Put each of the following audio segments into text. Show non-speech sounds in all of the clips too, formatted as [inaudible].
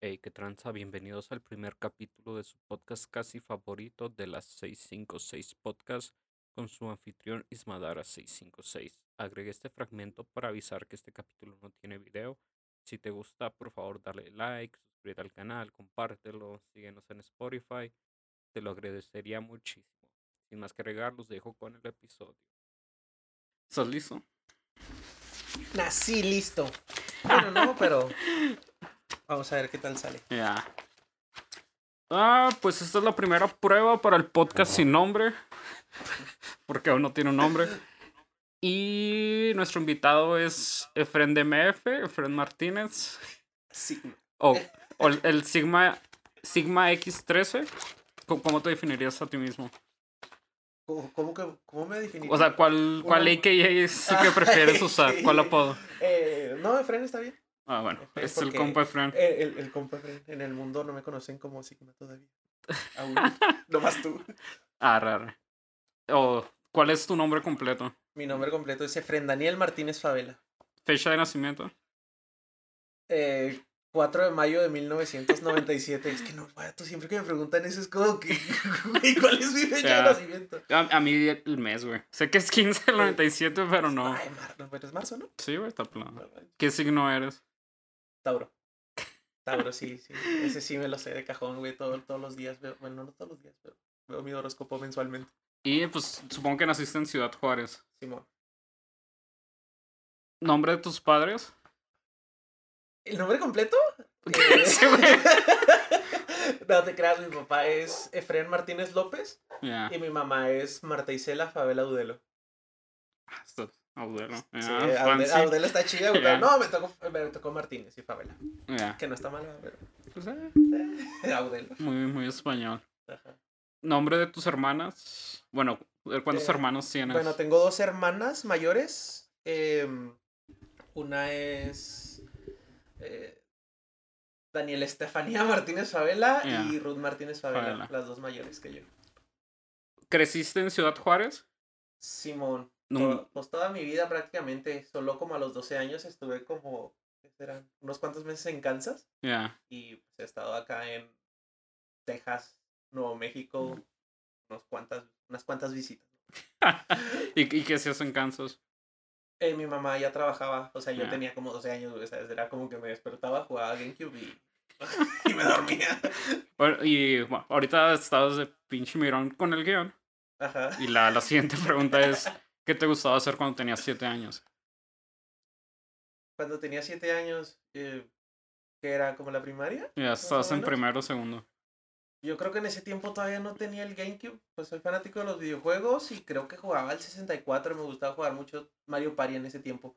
Hey, qué tranza, bienvenidos al primer capítulo de su podcast casi favorito de las 656 Podcast con su anfitrión Ismadara 656. Agregué este fragmento para avisar que este capítulo no tiene video. Si te gusta, por favor, dale like, suscríbete al canal, compártelo, síguenos en Spotify. Te lo agradecería muchísimo. Sin más que agregar, los dejo con el episodio. ¿Estás listo? Nací listo. [laughs] Bueno, no, pero vamos a ver qué tal sale. Ya. Ah, pues esta es la primera prueba para el podcast sin nombre. [laughs] Porque aún no tiene un nombre. Y nuestro invitado es Efren DMF, Efren Martínez. Sigma. O, o el- Sigma, Sigma X13. ¿Cómo, cómo te definirías a ti mismo? ¿Cómo, cómo que, cómo me definí? O sea, ¿cuál, cuál AKA es el que prefieres [laughs] usar? ¿Cuál apodo? Eh, no, Efren está bien. Ah, bueno, es el compa. Eh, el, el compa Efren. En el mundo no me conocen como Sigma todavía. Aún. [laughs] Nomás tú. Ah, raro. O, ¿cuál es tu nombre completo? Mi nombre completo es Efren Daniel Martínez Favela. Fecha de nacimiento. Eh, 4 de mayo de 1997. Es que no, tú siempre que me preguntan eso es como que, [laughs] ¿cuál es mi fecha de nacimiento? A, a mí el mes, güey. Sé que es 15 del 97, pero no. Ay, mar, no, pero es marzo, ¿no? Sí, güey, está plano. ¿Qué signo eres? Tauro. Tauro, sí, sí. Ese sí me lo sé de cajón, güey. Todo, todos los días veo. Bueno, no todos los días, pero veo mi horóscopo mensualmente. Y pues supongo que naciste en Ciudad Juárez. Simón. ¿Nombre de tus padres? ¿El nombre completo? [laughs] Eh, Sí, [laughs] no te creas, mi papá es Efren Martínez López y mi mamá es Marta Isela Favela Udelo. Ah, Audelo. Sí, Aude- fancy. Audelo está chida, güey, pero no, me tocó, me tocó Martínez y Favela. Que no está mal, pero. Pues, eh, Audelo. muy, muy español. Ajá. ¿Nombre de tus hermanas? Bueno, ¿cuántos Eh, hermanos tienes? Bueno, tengo dos hermanas mayores. em, una es eh, Daniela Estefanía Martínez Favela y Ruth Martínez Favela, Favela. las dos mayores que yo. ¿Creciste en Ciudad Juárez? Simón, No. pues toda mi vida prácticamente, solo como a los 12 años estuve como, ¿qué serán? Unos cuantos meses en Kansas Ya. y pues, he estado acá en Texas, Nuevo México, unos cuantas, unas cuantas visitas. [laughs] ¿Y, ¿Y qué hacías en Kansas? Eh, mi mamá ya trabajaba, o sea, yo tenía como 12 años, güey, ¿sabes? Era como que me despertaba, jugaba GameCube y, [laughs] y me dormía. Bueno, y bueno, ahorita estabas de pinche mirón con el guion. Ajá. Y la, la siguiente pregunta es, [laughs] ¿qué te gustaba hacer cuando tenías 7 años? Cuando tenía 7 años, eh, que era como la primaria, Ya estabas en primero o segundo. yo creo que en ese tiempo todavía no tenía el GameCube, pues soy fanático de los videojuegos y creo que jugaba al 64, me gustaba jugar mucho Mario Party en ese tiempo.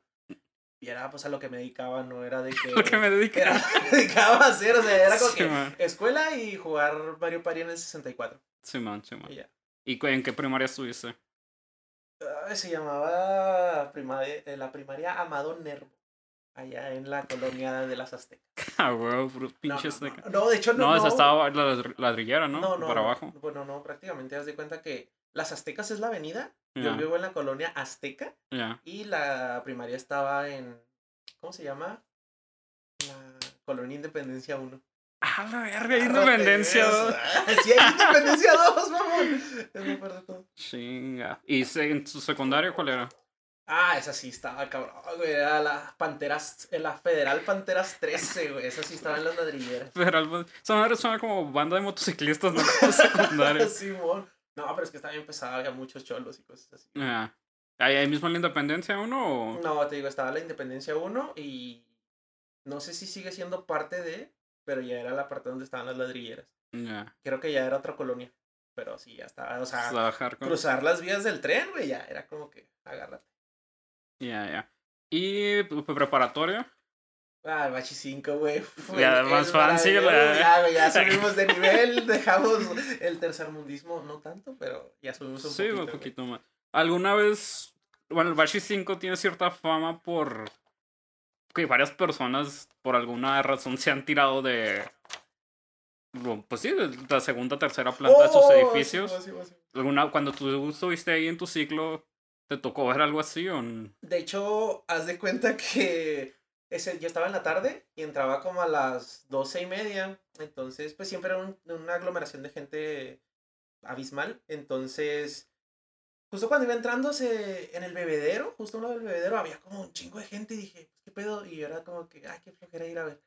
Y era pues a lo que me dedicaba, no era de [laughs] que... Lo que me dediqué. Era, [laughs] me dedicaba a hacer, o sea, era como Sí, que man. escuela y jugar Mario Party en el 64. Simón, Simón. Y ya. ¿Y en qué primaria estuviste? Ay, se llamaba primaria, eh, la primaria Amado Nervo, allá en la colonia de las Aztecas. [laughs] Ah, puro No, pinche no, azteca. no, no, de hecho no. No, esa estaba la ladr- ladrillera, ¿no? no, no, Para abajo. Bueno, no, prácticamente haz de cuenta que las Aztecas es la avenida. Yo vivo en la colonia Azteca ya. y la primaria estaba en, ¿cómo se llama? La colonia Independencia 1. Ah, la verga, independencia. dos. [laughs] Sí, hay Independencia 2, mamón. Es peor de todo. Chinga. ¿Y en tu secundaria cuál era? Ah, esa sí estaba cabrón, güey. Era la Panteras, eh, la Federal Panteras 13, güey. Esa sí estaba en las ladrilleras. Federal. madre suena como banda de motociclistas, no como secundaria. [laughs] Simón. No, pero es que estaba bien pesada, había muchos cholos y cosas así. Ya. ¿Ahí, mismo en la independencia uno o...? No, te digo, estaba la Independencia 1 y no sé si sigue siendo parte de, pero ya era la parte donde estaban las ladrilleras. Ya. Creo que ya era otra colonia, pero sí, ya estaba, o sea, cruzar las vías del tren, güey, ya era como que, agárrate. Ya, ya. ¿Y p- p- preparatoria? Ah, el Bachi 5, güey. [laughs] Ya, más fancy, la- Ya, güey, ya subimos de [laughs] nivel, dejamos el tercermundismo, no tanto, pero ya subimos un Sí, poquito. un güey. poquito más. ¿Alguna vez... Bueno, el Bashi 5 tiene cierta fama por... Que varias personas, por alguna razón, se han tirado de... Pues sí, de la segunda, tercera planta de sus Oh, edificios. sí, sí, sí. ¿Alguna, cuando tú estuviste ahí en tu ciclo, ¿te tocó ver algo así o De hecho, haz de cuenta que ese, yo estaba en la tarde y entraba como a las doce y media. Entonces, pues siempre era un- una aglomeración de gente abismal. Entonces, justo cuando iba entrando se- en el bebedero, justo uno del bebedero, había como un chingo de gente y dije, pues, ¿qué pedo? Y yo era como que, ay, qué flojera ir a ver.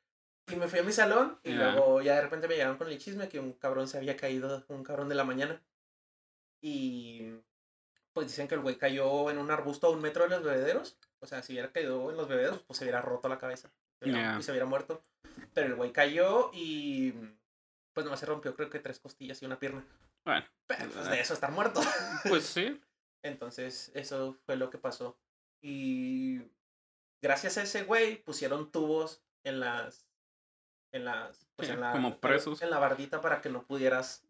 Y me fui a mi salón y luego ya de repente me llegaron con el chisme que un cabrón se había caído, un cabrón de la mañana. Y pues dicen que el güey cayó en un arbusto a un metro de los bebederos. O sea, si hubiera caído en los bebederos, pues se hubiera roto la cabeza. Y se hubiera muerto. Pero el güey cayó y pues nomás se rompió creo que tres costillas y una pierna. Bueno, Pero pues de eso estar muerto. pues sí. Entonces, eso fue lo que pasó. Y gracias a ese güey pusieron tubos en las en las pues Sí, en la como presos. en la bardita para que no pudieras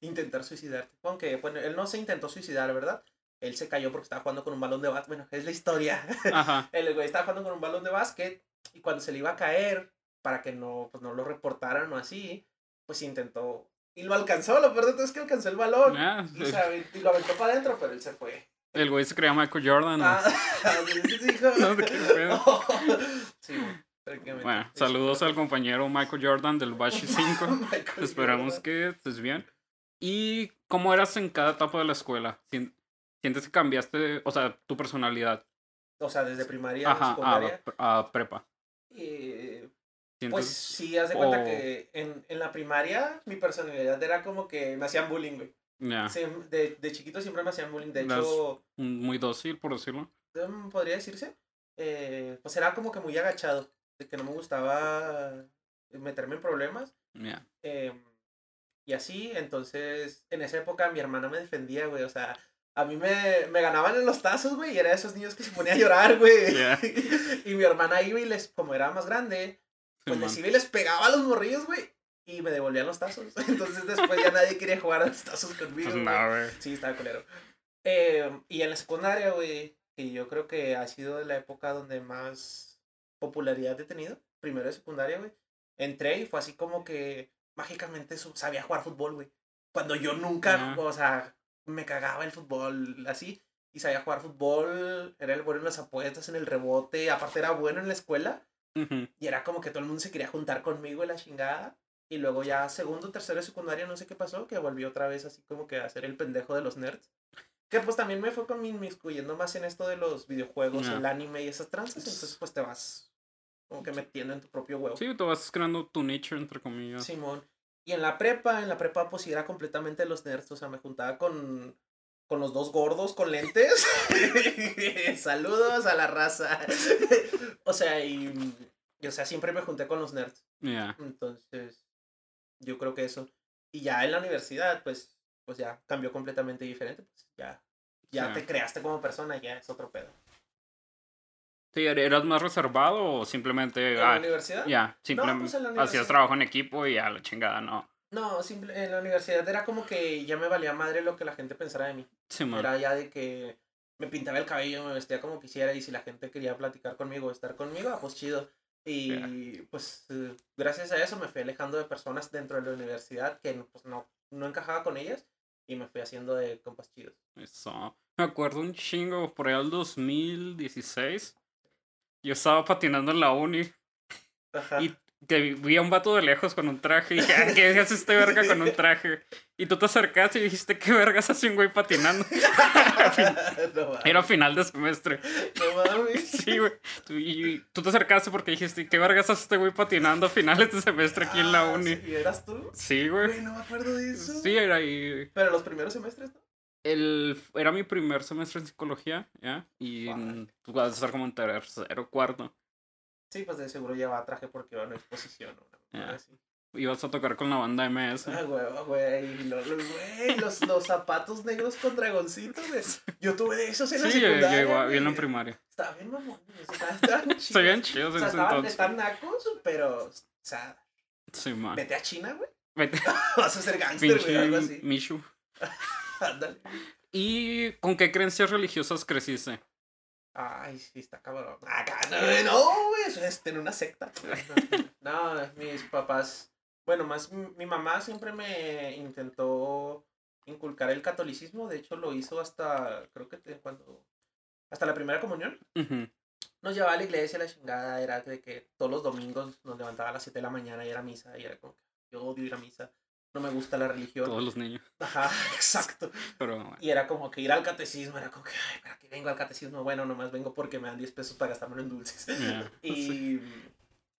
intentar suicidarte. Aunque bueno, él no se intentó suicidar, ¿verdad? Él se cayó porque estaba jugando con un balón de básquet. Bueno, es la historia. Ajá. [laughs] El güey estaba jugando con un balón de básquet y cuando se le iba a caer para que no pues no lo reportaran o así, pues intentó y lo alcanzó, lo peor de todo es que alcanzó el balón. Y, se avent- y lo aventó para adentro, pero él se fue. El güey se creía Michael Jordan. ¿no? Ah, [laughs] No qué pedo. [laughs] Sí, güey, prácticamente. Bueno, Sí, saludos sí. al compañero Michael Jordan del Bashi [laughs] 5. Michael Esperamos Jordan. que estés bien. ¿Y cómo eras en cada etapa de la escuela? Sien- ¿Sientes que cambiaste, o sea, tu personalidad? O sea, desde primaria a Ajá, secundaria. a, a prepa. eh, ¿Sientes? Pues sí, haz de cuenta o- que en, en la primaria mi personalidad era como que me hacían bullying, güey. Sí, de, de chiquito siempre me hacían bullying. De hecho, muy dócil, por decirlo. mm, podría decirse, eh, pues era como que muy agachado. De que no me gustaba meterme en problemas. Em, y así, entonces, en esa época mi hermana me defendía, güey. O sea, a mí me, me ganaban en los tazos, güey. Y era de esos niños que se ponía a llorar, güey. Ya. [laughs] y mi hermana iba y les, como era más grande, pues iba y les pegaba a los morrillos, güey. Y me devolvían los tazos. [laughs] Entonces después ya nadie quería jugar a los tazos conmigo. Pues no, güey. Sí, estaba culero. Eh, y en la secundaria, güey, que yo creo que ha sido la época donde más popularidad he tenido, primero de secundaria, güey, entré y fue así como que mágicamente sabía jugar fútbol, güey. Cuando yo nunca, Ah. o sea, me cagaba el fútbol así. Y sabía jugar fútbol, era el bueno en las apuestas, en el rebote, aparte era bueno en la escuela. Ujú. Y era como que todo el mundo se quería juntar conmigo y la chingada. Y luego ya segundo, tercero secundaria, no sé qué pasó, que volví otra vez así como que a ser el pendejo de los nerds. Que pues también me fue con mi inmiscuyendo más en esto de los videojuegos, Ya. el anime y esas tranzas. Entonces pues te vas como que metiendo en tu propio huevo. Sí, te vas creando tu nicho, entre comillas. Simón. Y en la prepa, en la prepa pues era completamente los nerds. O sea, me juntaba con, con los dos gordos con lentes. [laughs] Saludos a la raza. o sea, y, y, o sea, siempre me junté con los nerds. Ya. Entonces, yo creo que eso. Y ya en la universidad, pues, pues ya cambió completamente diferente. Pues ya, ya te creaste como persona, ya es otro pedo. Sí, ¿Eras más reservado o simplemente ¿En ah, la universidad? ya, simplemente pues en la hacías trabajo en equipo y ya la chingada, no? No, simple, en la universidad era como que ya me valía madre lo que la gente pensara de mí. Sí, man. Era ya de que me pintaba el cabello, me vestía como quisiera y si la gente quería platicar conmigo o estar conmigo, ah, pues chido. Y pues eh, gracias a eso me fui alejando de personas dentro de la universidad que pues no, no encajaba con ellas y me fui haciendo de compas chidos. Eso. Me acuerdo un chingo, por ahí al 2016. Yo estaba patinando en la uni Ajá. y que vi a un vato de lejos con un traje y dije, "Ah, ¿qué hace este verga con un traje? Y tú te acercaste y dijiste, ¿qué vergas hace un güey patinando? [laughs] no. Era final de semestre. No mames. [laughs] Sí, güey. Y tú te acercaste porque dijiste, ¿qué vergas hace este güey patinando a finales de semestre aquí en la Ah, uni? ¿sí? ¿Eras tú? Sí, güey. Güey, no me acuerdo de eso. Sí, era ahí. Pero los primeros semestres, ¿no? El, era mi primer semestre en psicología, ¿ya? Y tú vas a estar como en tercero, cuarto. Sí, pues de seguro llevaba traje porque iba a una exposición o una cosa así. Ibas a tocar con la banda MS. Ah, güey, güey, los, los, zapatos negros con dragoncitos. Yo tuve de esos en la Sí, yo, yo secundaria. igual, güey. bien en primaria. Estaba bien mamón, estaban chidos. Se veían chidos O sea, ese estaban, entonces. están nacos, pero, o sea, Sí, man. vete a China, güey. Vete, [laughs] Vas a ser gangster, güey, algo así. Mishu. [laughs] Ándale. ¿Y con qué creencias religiosas creciste? Ay, sí, está cabrón. Acá, no, güey, no, eso es tener una secta. [laughs] No, no, mis papás, bueno, más mi, mamá siempre me intentó inculcar el catolicismo, de hecho lo hizo hasta, creo que cuando, hasta la primera comunión. Nos llevaba a la iglesia, la chingada, era de que todos los domingos nos levantaba a las 7 de la mañana y era misa, y era como que yo odio ir a misa, no me gusta la religión. Todos los niños. Ajá, [laughs] exacto. Pero bueno. Y era como que ir al catecismo, era como que, ay, ¿para qué vengo al catecismo? Bueno, nomás vengo porque me dan 10 pesos para gastármelo en dulces. [laughs] [laughs] sí. Y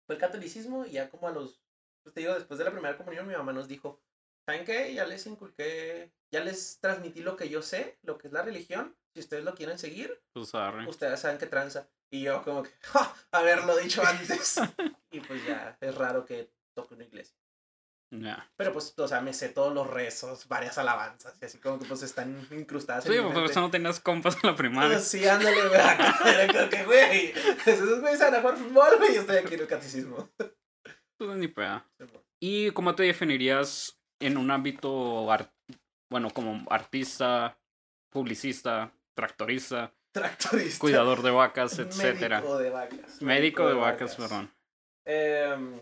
fue el catolicismo y ya como a los, pues te digo, después de la primera comunión mi mamá nos dijo, ¿saben qué? Ya les inculqué, ya les transmití lo que yo sé, lo que es la religión. Si ustedes lo quieren seguir, Pues ustedes saben qué tranza. Y yo como que, ¡ja! haberlo dicho antes. y pues ya, es raro que toque una iglesia. Pero pues, o sea, me sé todos los rezos, varias alabanzas, y así como que pues están incrustadas Sí, en por mente. eso no tenías compas en la primaria. Sí, ándale, güey. Era que, güey, esos güeyes van a jugar fútbol, güey, y yo estoy aquí en el catecismo. Pues ni peda. ¿Y cómo te definirías en un ámbito, ar- bueno, como artista, publicista, tractorista, Tractorista. cuidador de vacas, [laughs] etcétera? Médico de vacas. Médico de vacas, perdón. Em,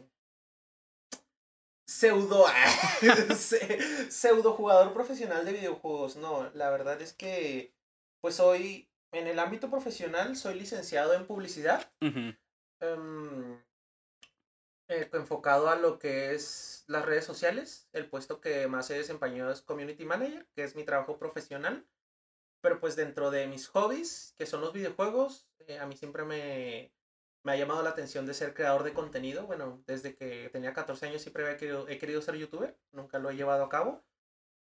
pseudo. [laughs] se- pseudo jugador profesional de videojuegos. No, la verdad es que. Pues soy. En el ámbito profesional, soy licenciado en publicidad. Em, eh, enfocado a lo que es las redes sociales. El puesto que más he desempeñado es Community Manager, que es mi trabajo profesional. Pero pues dentro de mis hobbies, que son los videojuegos, eh, a mí siempre me, me ha llamado la atención de ser creador de contenido. Bueno, desde que tenía 14 años siempre había querido, he querido ser youtuber, nunca lo he llevado a cabo.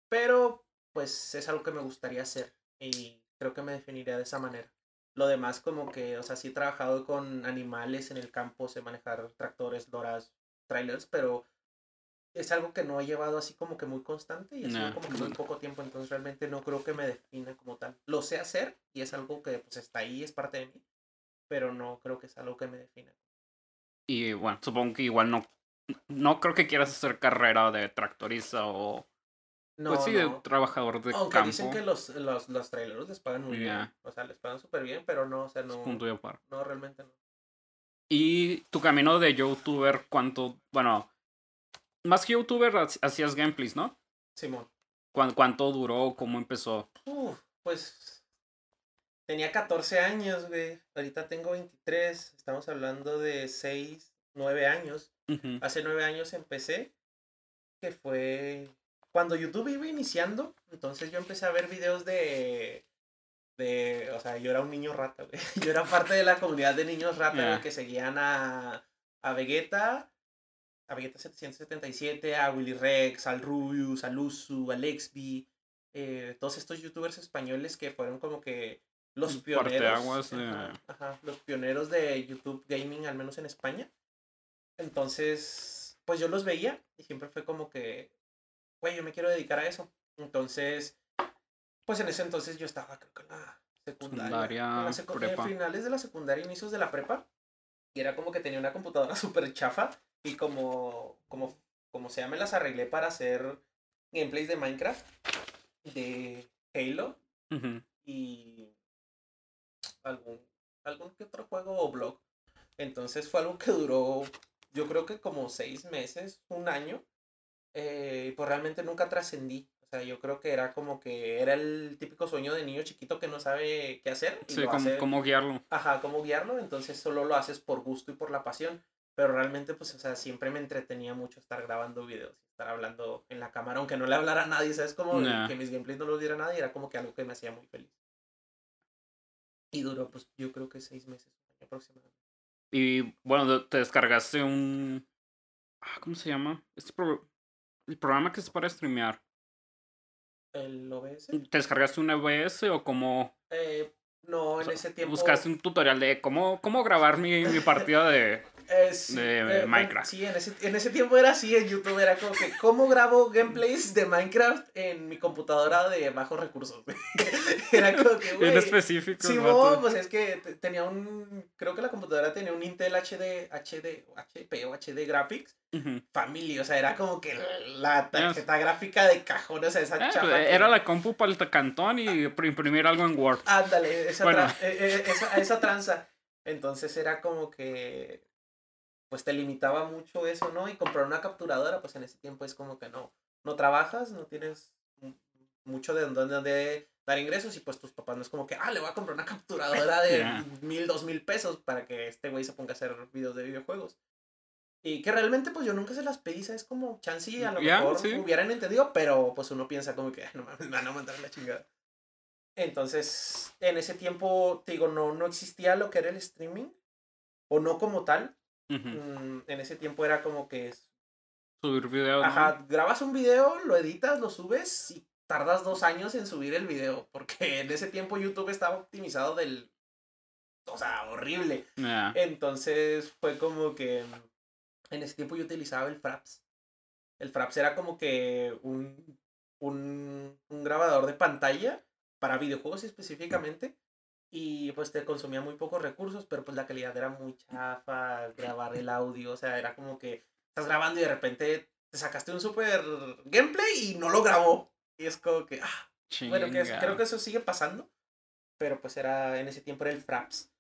Pero pues es algo que me gustaría hacer y creo que me definiría de esa manera. Lo demás como que, o sea, sí he trabajado con animales en el campo, sé manejar tractores, loras, trailers, pero es algo que no he llevado así como que muy constante y sido Nah, como que muy poco tiempo, entonces realmente no creo que me defina como tal. Lo sé hacer y es algo que pues está ahí, es parte de mí, pero no creo que es algo que me defina. Y bueno, supongo que igual no, no creo que quieras hacer carrera de tractorista o, No, pues sí, no. de trabajador de Aunque campo. dicen que los, los, los traileros les pagan muy bien. O sea, les pagan súper bien, pero no, o sea, no, Punto y aparte. no, realmente no. Y tu camino de youtuber, ¿cuánto? Bueno, más que youtuber, ha- hacías gameplays, ¿no? Simón. ¿Cuán- ¿Cuánto duró? ¿Cómo empezó? Uf, pues tenía 14 años, güey. Ahorita tengo 23. Estamos hablando de 6, 9 años. Hace 9 años empecé, que fue cuando YouTube iba iniciando. Entonces yo empecé a ver videos de... de o sea, yo era un niño rata, güey. [laughs] Yo era parte de la comunidad de niños rata, güey, Ya. que seguían a, a Vegeta, a Vegeta 777, a Willy Rex, al Rubius, al Usu, al Exby, eh, todos estos youtubers españoles que fueron como que los pioneros. de- ajá, los pioneros de YouTube Gaming, al menos en España. Entonces, pues yo los veía y siempre fue como que, güey, yo me quiero dedicar a eso. Entonces, pues en ese entonces yo estaba, creo que en la secundaria. Secundaria, en la secu- prepa. finales de la secundaria, inicios de la prepa. Y era como que tenía una computadora [laughs] súper chafa. Y como, como, como sea, me las arreglé para hacer gameplays de Minecraft, de Halo ujú. y algún, algún que otro juego o blog. Entonces fue algo que duró, yo creo que como seis meses, un año. eh, y pues realmente nunca trascendí. O sea, yo creo que era como que era el típico sueño de niño chiquito que no sabe qué hacer. y Sí, lo ¿cómo, hace- cómo guiarlo? Ajá, cómo guiarlo, entonces solo lo haces por gusto y por la pasión. Pero realmente, pues, o sea, siempre me entretenía mucho estar grabando videos, estar hablando en la cámara, aunque no le hablara a nadie, ¿sabes? Como Nah. que mis gameplays no los viera nadie, era como que algo que me hacía muy feliz. Y duró, pues, yo creo que seis meses aproximadamente. Y bueno, te descargaste un. ah, ¿Cómo se llama? Este pro- El programa que es para streamear. ¿El OBS? ¿Te descargaste un OBS o cómo Eh, no, en sea, ese tiempo... buscaste un tutorial de cómo, cómo grabar mi, mi partida de. Eh, de eh, en- Minecraft. sí, en ese, en ese tiempo era así en YouTube, era como que, ¿cómo grabo gameplays de Minecraft en mi computadora de bajos recursos? [laughs] era como que, güey... específico. el Sí, vato. pues es que te- tenía un, creo que la computadora tenía un Intel HD, HD, HP o HD Graphics Ujú. Family, o sea, era como que la tarjeta gráfica de cajón, o sea, esa Ah, chapa pues, que- era la compu para el cantón y pr- imprimir algo en Word. Ándale, esa, Bueno. eh, eh, esa, esa tranza. Entonces era como que, pues te limitaba mucho eso, ¿no? Y comprar una capturadora, pues en ese tiempo es como que no, no trabajas, no tienes mucho de donde, dar ingresos y pues tus papás no es como que, ah, le voy a comprar una capturadora de mil, dos mil pesos para que este güey se ponga a hacer videos de videojuegos. Y que realmente pues yo nunca se las pedí, es como chance a lo mejor hubieran entendido, pero pues uno piensa como que no me van a mandar la chingada. Entonces, en ese tiempo, te digo, no, no existía lo que era el streaming, o no como tal. Mm, en ese tiempo era como que... Subir video. Ajá, grabas un video, lo editas, lo subes y tardas dos años en subir el video, porque en ese tiempo YouTube estaba optimizado del... O sea, horrible. Entonces fue como que en ese tiempo yo utilizaba el Fraps. El Fraps era como que un, un, un grabador de pantalla para videojuegos específicamente. Y pues te consumía muy pocos recursos, pero pues la calidad era muy [laughs] chafa, grabar el audio, o sea, era como que estás grabando y de repente te sacaste un super gameplay y no lo grabó. Y es como que, ah, bueno, que creo que eso sigue pasando, pero pues era, en ese tiempo era el Fraps.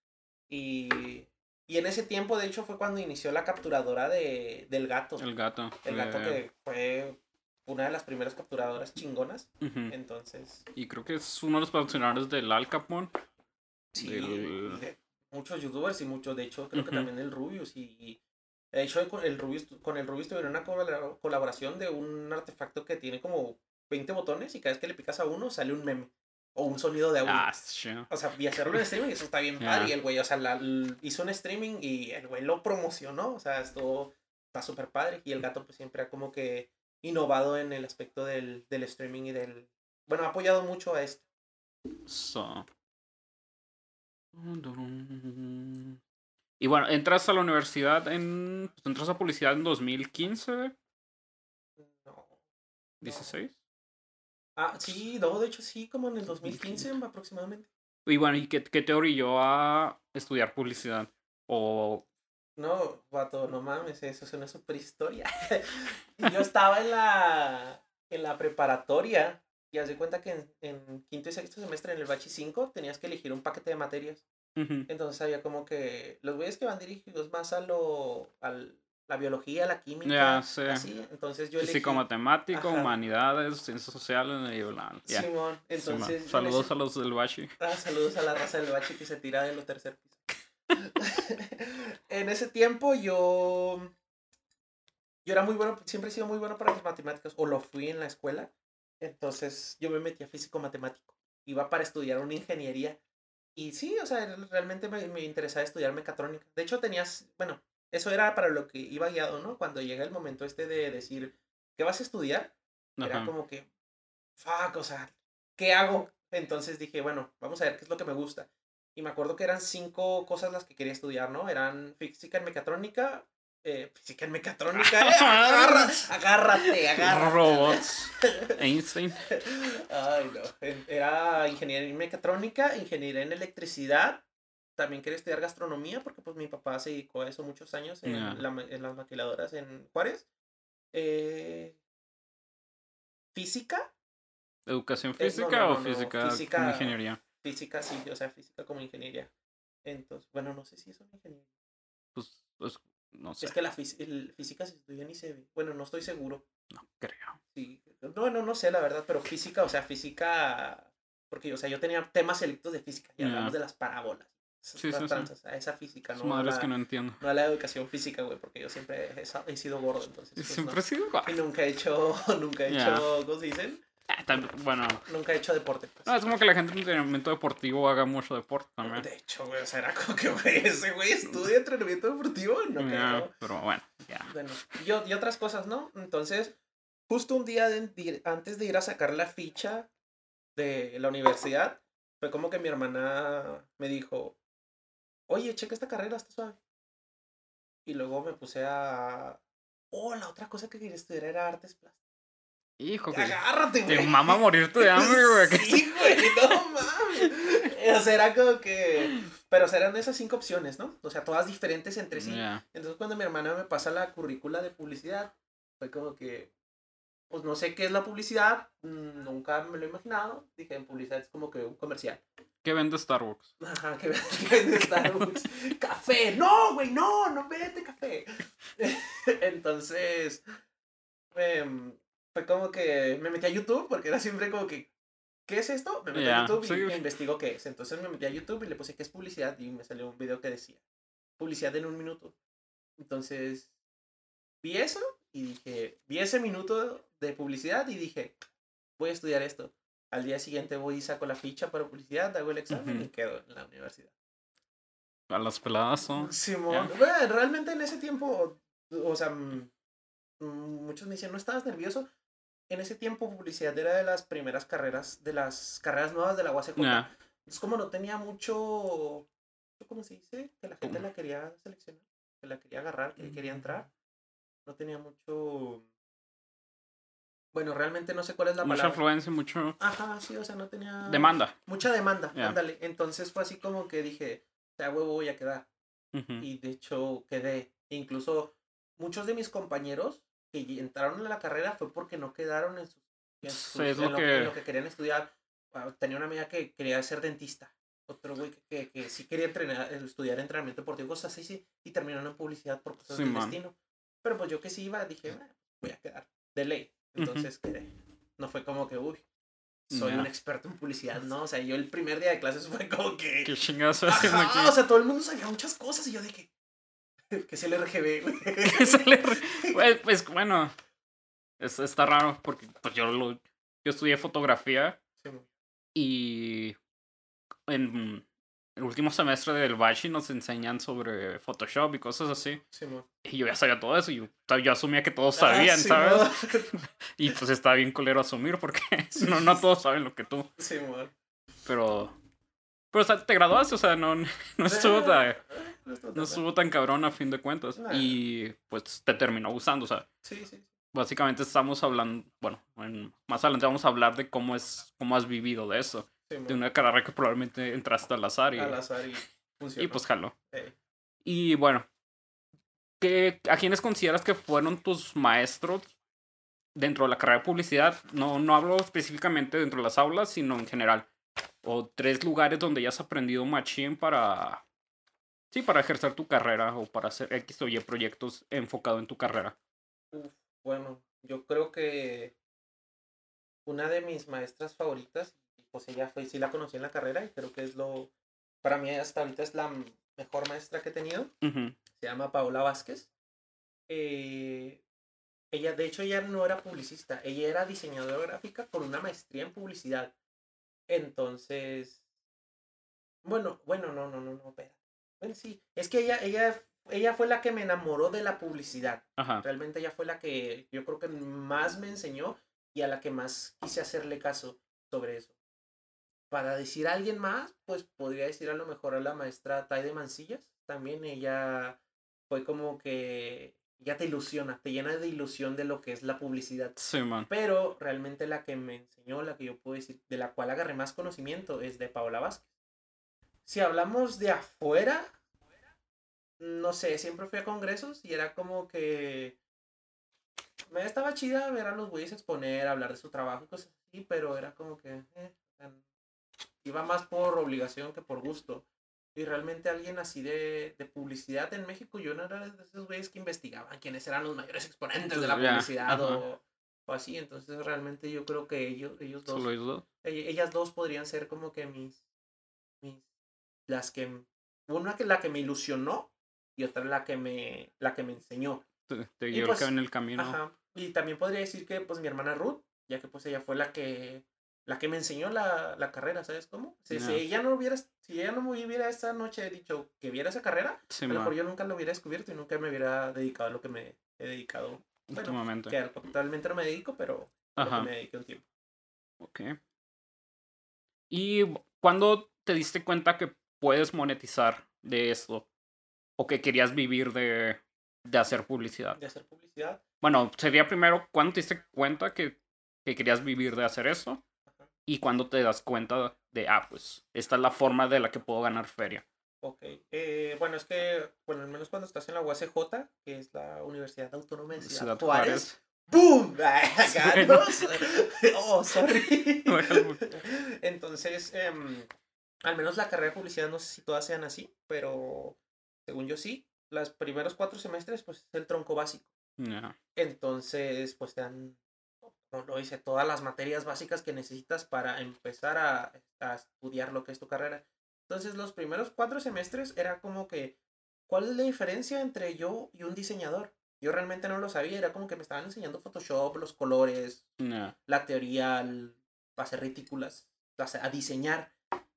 Y, y en ese tiempo, de hecho, fue cuando inició la capturadora de, del gato. El gato. El gato que fue una de las primeras capturadoras chingonas. Entonces. Y creo que es uno de los patrocinadores del Al Capone. Sí, de muchos youtubers y muchos, de hecho, creo que también el Rubius. Y, de hecho, con el Rubius, con el Rubius tuvieron una colaboración de un artefacto que tiene como 20 botones y cada vez que le picas a uno sale un meme. O un sonido de audio. Ah, o sea, y hacerlo en streaming, eso está bien [laughs] padre. Y el güey, o sea, hizo un streaming y el güey lo promocionó. O sea, esto está súper padre. Y el gato, pues siempre ha como que innovado en el aspecto del, del streaming y del... Bueno, ha apoyado mucho a esto. Y bueno, entras a la universidad en... Pues, entras a publicidad en 2015. No. ¿16? Ah, sí, no, de hecho sí, como en el 2015 aproximadamente. Y bueno, ¿y qué, qué te orilló a estudiar publicidad? ¿O no, vato, no mames, eso es una super historia. [laughs] yo estaba en la, en la preparatoria y haz de cuenta que en, quinto y sexto semestre en el Bachi 5 tenías que elegir un paquete de materias. Entonces había como que los güeyes que van dirigidos más a lo, al, la biología, la química, así. Entonces yo elegí... Físico, matemático, humanidades, ciencias sociales y bla. Simón, entonces... Saludos a los del Bachi. Ah, saludos a la raza del Bachi que se tira de los tercer pisos. [laughs] en ese tiempo yo. Yo era muy bueno, siempre he sido muy bueno para las matemáticas, o lo fui en la escuela. Entonces yo me metí a físico matemático. Iba para estudiar una ingeniería. Y sí, o sea, realmente me, me interesaba estudiar mecatrónica. De hecho, tenías, bueno, eso era para lo que iba guiado, ¿no? Cuando llega el momento este de decir, ¿qué vas a estudiar? Era como que, fuck, o sea, ¿qué hago? Entonces dije, bueno, vamos a ver qué es lo que me gusta. Y me acuerdo que eran cinco cosas las que quería estudiar, ¿no? Eran física en mecatrónica, eh, física en mecatrónica, eh, [laughs] agárrate, agárrate. Robots. Einstein. [laughs] Ay, no. Era ingeniería en mecatrónica, ingeniería en electricidad. También quería estudiar gastronomía porque pues mi papá se dedicó a eso muchos años en, en las maquiladoras en Juárez. Eh, física. ¿Educación eh, física o física, física ingeniería? Física, sí, o sea, física como ingeniería. Entonces, bueno, no sé si es una ingeniería. Pues, pues no sé. Es que la física se estudia ni se ve. Bueno, no estoy seguro. No creo. Sí, no, no, no sé la verdad, pero física, o sea, física. Porque, o sea, yo tenía temas selectos de física y hablamos de las parábolas. Sí, sí, sí. esa física, ¿no? Madres que no entiendo. No a la educación física, güey, porque yo siempre he, sido gordo, entonces. Pues, siempre he sido gordo. Y nunca he hecho, [laughs] nunca he hecho, ¿cómo se dicen? Ah, bueno. Nunca he hecho deporte. Pues. No, es como que la gente en entrenamiento deportivo haga mucho deporte también. De hecho, güey, o sea, era como que, güey, ese güey estudia entrenamiento deportivo. No creo. Pero bueno, ya. Bueno, y, y, otras cosas, ¿no? Entonces, justo un día antes de ir a sacar la ficha de la universidad, fue como que mi hermana me dijo, oye, checa esta carrera, está suave. Y luego me puse a... Oh, la otra cosa que quería estudiar era artes plásticas. Hijo, que. Agárrate, güey. Te mama morirte de hambre, güey. Sí, güey, no mames. O sea, era como que. Pero eran esas cinco opciones, ¿no? O sea, todas diferentes entre sí. Entonces, cuando mi hermana me pasa la currícula de publicidad, fue como que. Pues no sé qué es la publicidad, nunca me lo he imaginado. Dije, en publicidad es como que un comercial. ¿Qué vende Starbucks? Ajá, ¿qué vende Starbucks? [laughs] café. No, güey, no, no vende café. [laughs] Entonces, eh, fue como que me metí a YouTube porque era siempre como que ¿qué es esto? Me metí a YouTube y sí. me investigo qué es. Entonces me metí a YouTube y le puse qué es publicidad y me salió un video que decía publicidad en un minuto. Entonces vi eso y dije, vi ese minuto de publicidad y dije, voy a estudiar esto. Al día siguiente voy y saco la ficha para publicidad, hago el examen y quedo en la universidad. A las peladas son. Simón, bueno, realmente en ese tiempo, o sea, mm, mm, muchos me dicen, ¿no estabas nervioso? En ese tiempo publicidad era de las primeras carreras, de las carreras nuevas de la UACJ. Es como no tenía mucho, ¿cómo se dice? Que la gente ¿Cómo? la quería seleccionar, que la quería agarrar, que quería entrar. No tenía mucho... Bueno, realmente no sé cuál es la Mucha palabra. afluencia, mucho. Ajá, sí, o sea, no tenía... Demanda. Mucha demanda, Ya. ándale. Entonces fue así como que dije, o sea, huevo voy a quedar Ujú. y de hecho quedé. Incluso muchos de mis compañeros que entraron a la carrera fue porque no quedaron en, sus, en, sus- Sí, es en lo lo, que- en lo que querían estudiar. Ah, Tenía una amiga que quería ser dentista. Otro güey que, que, que sí quería entrenar, estudiar entrenamiento deportivo, cosas así, sí, y terminaron en publicidad por cosas Sí, del man. destino. Pero pues yo que sí iba, dije, "Ah, voy a quedar, de ley. Entonces quedé. No fue como que, uy, soy Ya. un experto en publicidad, no. O sea, yo el primer día de clases [laughs] fue como que. ¿Qué chingados haciendo aquí? O sea, todo el mundo sabía muchas cosas y yo de que. Que es el RGB, güey. [laughs] Que se le re- Güey, Pues bueno, es- está raro porque pues yo lo, yo estudié fotografía Sí, y en el último semestre del Bashi nos enseñan sobre Photoshop y cosas así. sí, Y yo ya sabía todo eso y yo, yo asumía que todos Ah, sabían, sí, ¿sabes? [laughs] Y pues está bien culero asumir porque [laughs] no, no todos saben lo que tú. Sí, mo- Pero. Pero o sea, te graduaste, o sea, no, [laughs] no estuvo Eh, no estuvo tan cabrón a fin de cuentas. Y pues te terminó gustando, o sea. Sí, sí. Básicamente estamos hablando, bueno, en- más adelante vamos a hablar de cómo es, cómo has vivido de eso, sí, de una carrera que probablemente entraste al azar y, Al azar y funcionó. y pues jaló. Y bueno, ¿qué, ¿a quiénes consideras que fueron tus maestros dentro de la carrera de publicidad? No, no hablo específicamente dentro de las aulas, sino en general. O tres lugares donde ya has aprendido machine para... Sí, para ejercer tu carrera o para hacer X o Y proyectos enfocado en tu carrera. uf, bueno, yo creo que una de mis maestras favoritas, pues ella fue, sí la conocí en la carrera y creo que es lo, para mí hasta ahorita es la mejor maestra que he tenido. Se llama Paola Vázquez. Eh, ella, de hecho, ella no era publicista, ella era diseñadora gráfica con una maestría en publicidad. Entonces, bueno, bueno, no, no, no, no, espera. Sí, es que ella, ella, ella fue la que me enamoró de la publicidad. Ajá. Realmente ella fue la que yo creo que más me enseñó y a la que más quise hacerle caso sobre eso. Para decir a alguien más, pues podría decir a lo mejor a la maestra Taide Mancillas. También ella fue como que ya te ilusiona, te llena de ilusión de lo que es la publicidad. Sí, man. Pero realmente la que me enseñó, la que yo puedo decir, de la cual agarré más conocimiento, es de Paola Vázquez. Si hablamos de afuera, no sé, siempre fui a congresos y era como que me estaba chida ver a los güeyes exponer, hablar de su trabajo y cosas así, pero era como que eh, sea, iba más por obligación que por gusto. Y realmente alguien así de, de publicidad en México, yo no era de esos güeyes que investigaban quiénes eran los mayores exponentes de la publicidad o, o así. Entonces realmente yo creo que ellos, ellos dos Solo ellos dos. ell- ellas dos podrían ser como que mis, mis las que una que la que me ilusionó y otra la que me la que me enseñó Te, te pues, en el camino. Ajá. y también podría decir que pues mi hermana Ruth ya que pues ella fue la que la que me enseñó la, la carrera sabes cómo si, ella no hubiera si ella no me hubiera esa noche dicho que viera esa carrera Sí, a lo mejor yo nunca lo hubiera descubierto y nunca me hubiera dedicado a lo que me he dedicado bueno, que actualmente no me dedico pero Ajá. me dediqué un tiempo Ok. ¿Y cuándo te diste cuenta que puedes monetizar de esto? ¿O que querías vivir de, de hacer publicidad? de hacer publicidad Bueno, sería primero, ¿cuándo te diste cuenta que, que querías vivir de hacer eso? Ajá. Y cuándo te das cuenta de, ah, pues, esta es la forma de la que puedo ganar feria. Ok, eh, bueno, es que, bueno, al menos cuando estás en la UACJ, que es la Universidad Autónoma de Ciudad, Ciudad Juárez, ¡boom! [laughs] [laughs] ¡Ganos! [laughs] oh, sorry. Entonces, em, al menos la carrera de publicidad, no sé si todas sean así, pero según yo sí, los primeros cuatro semestres, pues es el tronco básico. Entonces, pues te dan como lo dice, todas las materias básicas que necesitas para empezar a, a estudiar lo que es tu carrera. Entonces los primeros cuatro semestres era como que, ¿cuál es la diferencia entre yo y un diseñador? Yo realmente no lo sabía, era como que me estaban enseñando Photoshop, los colores, la teoría, el, hacer ridículas, a diseñar.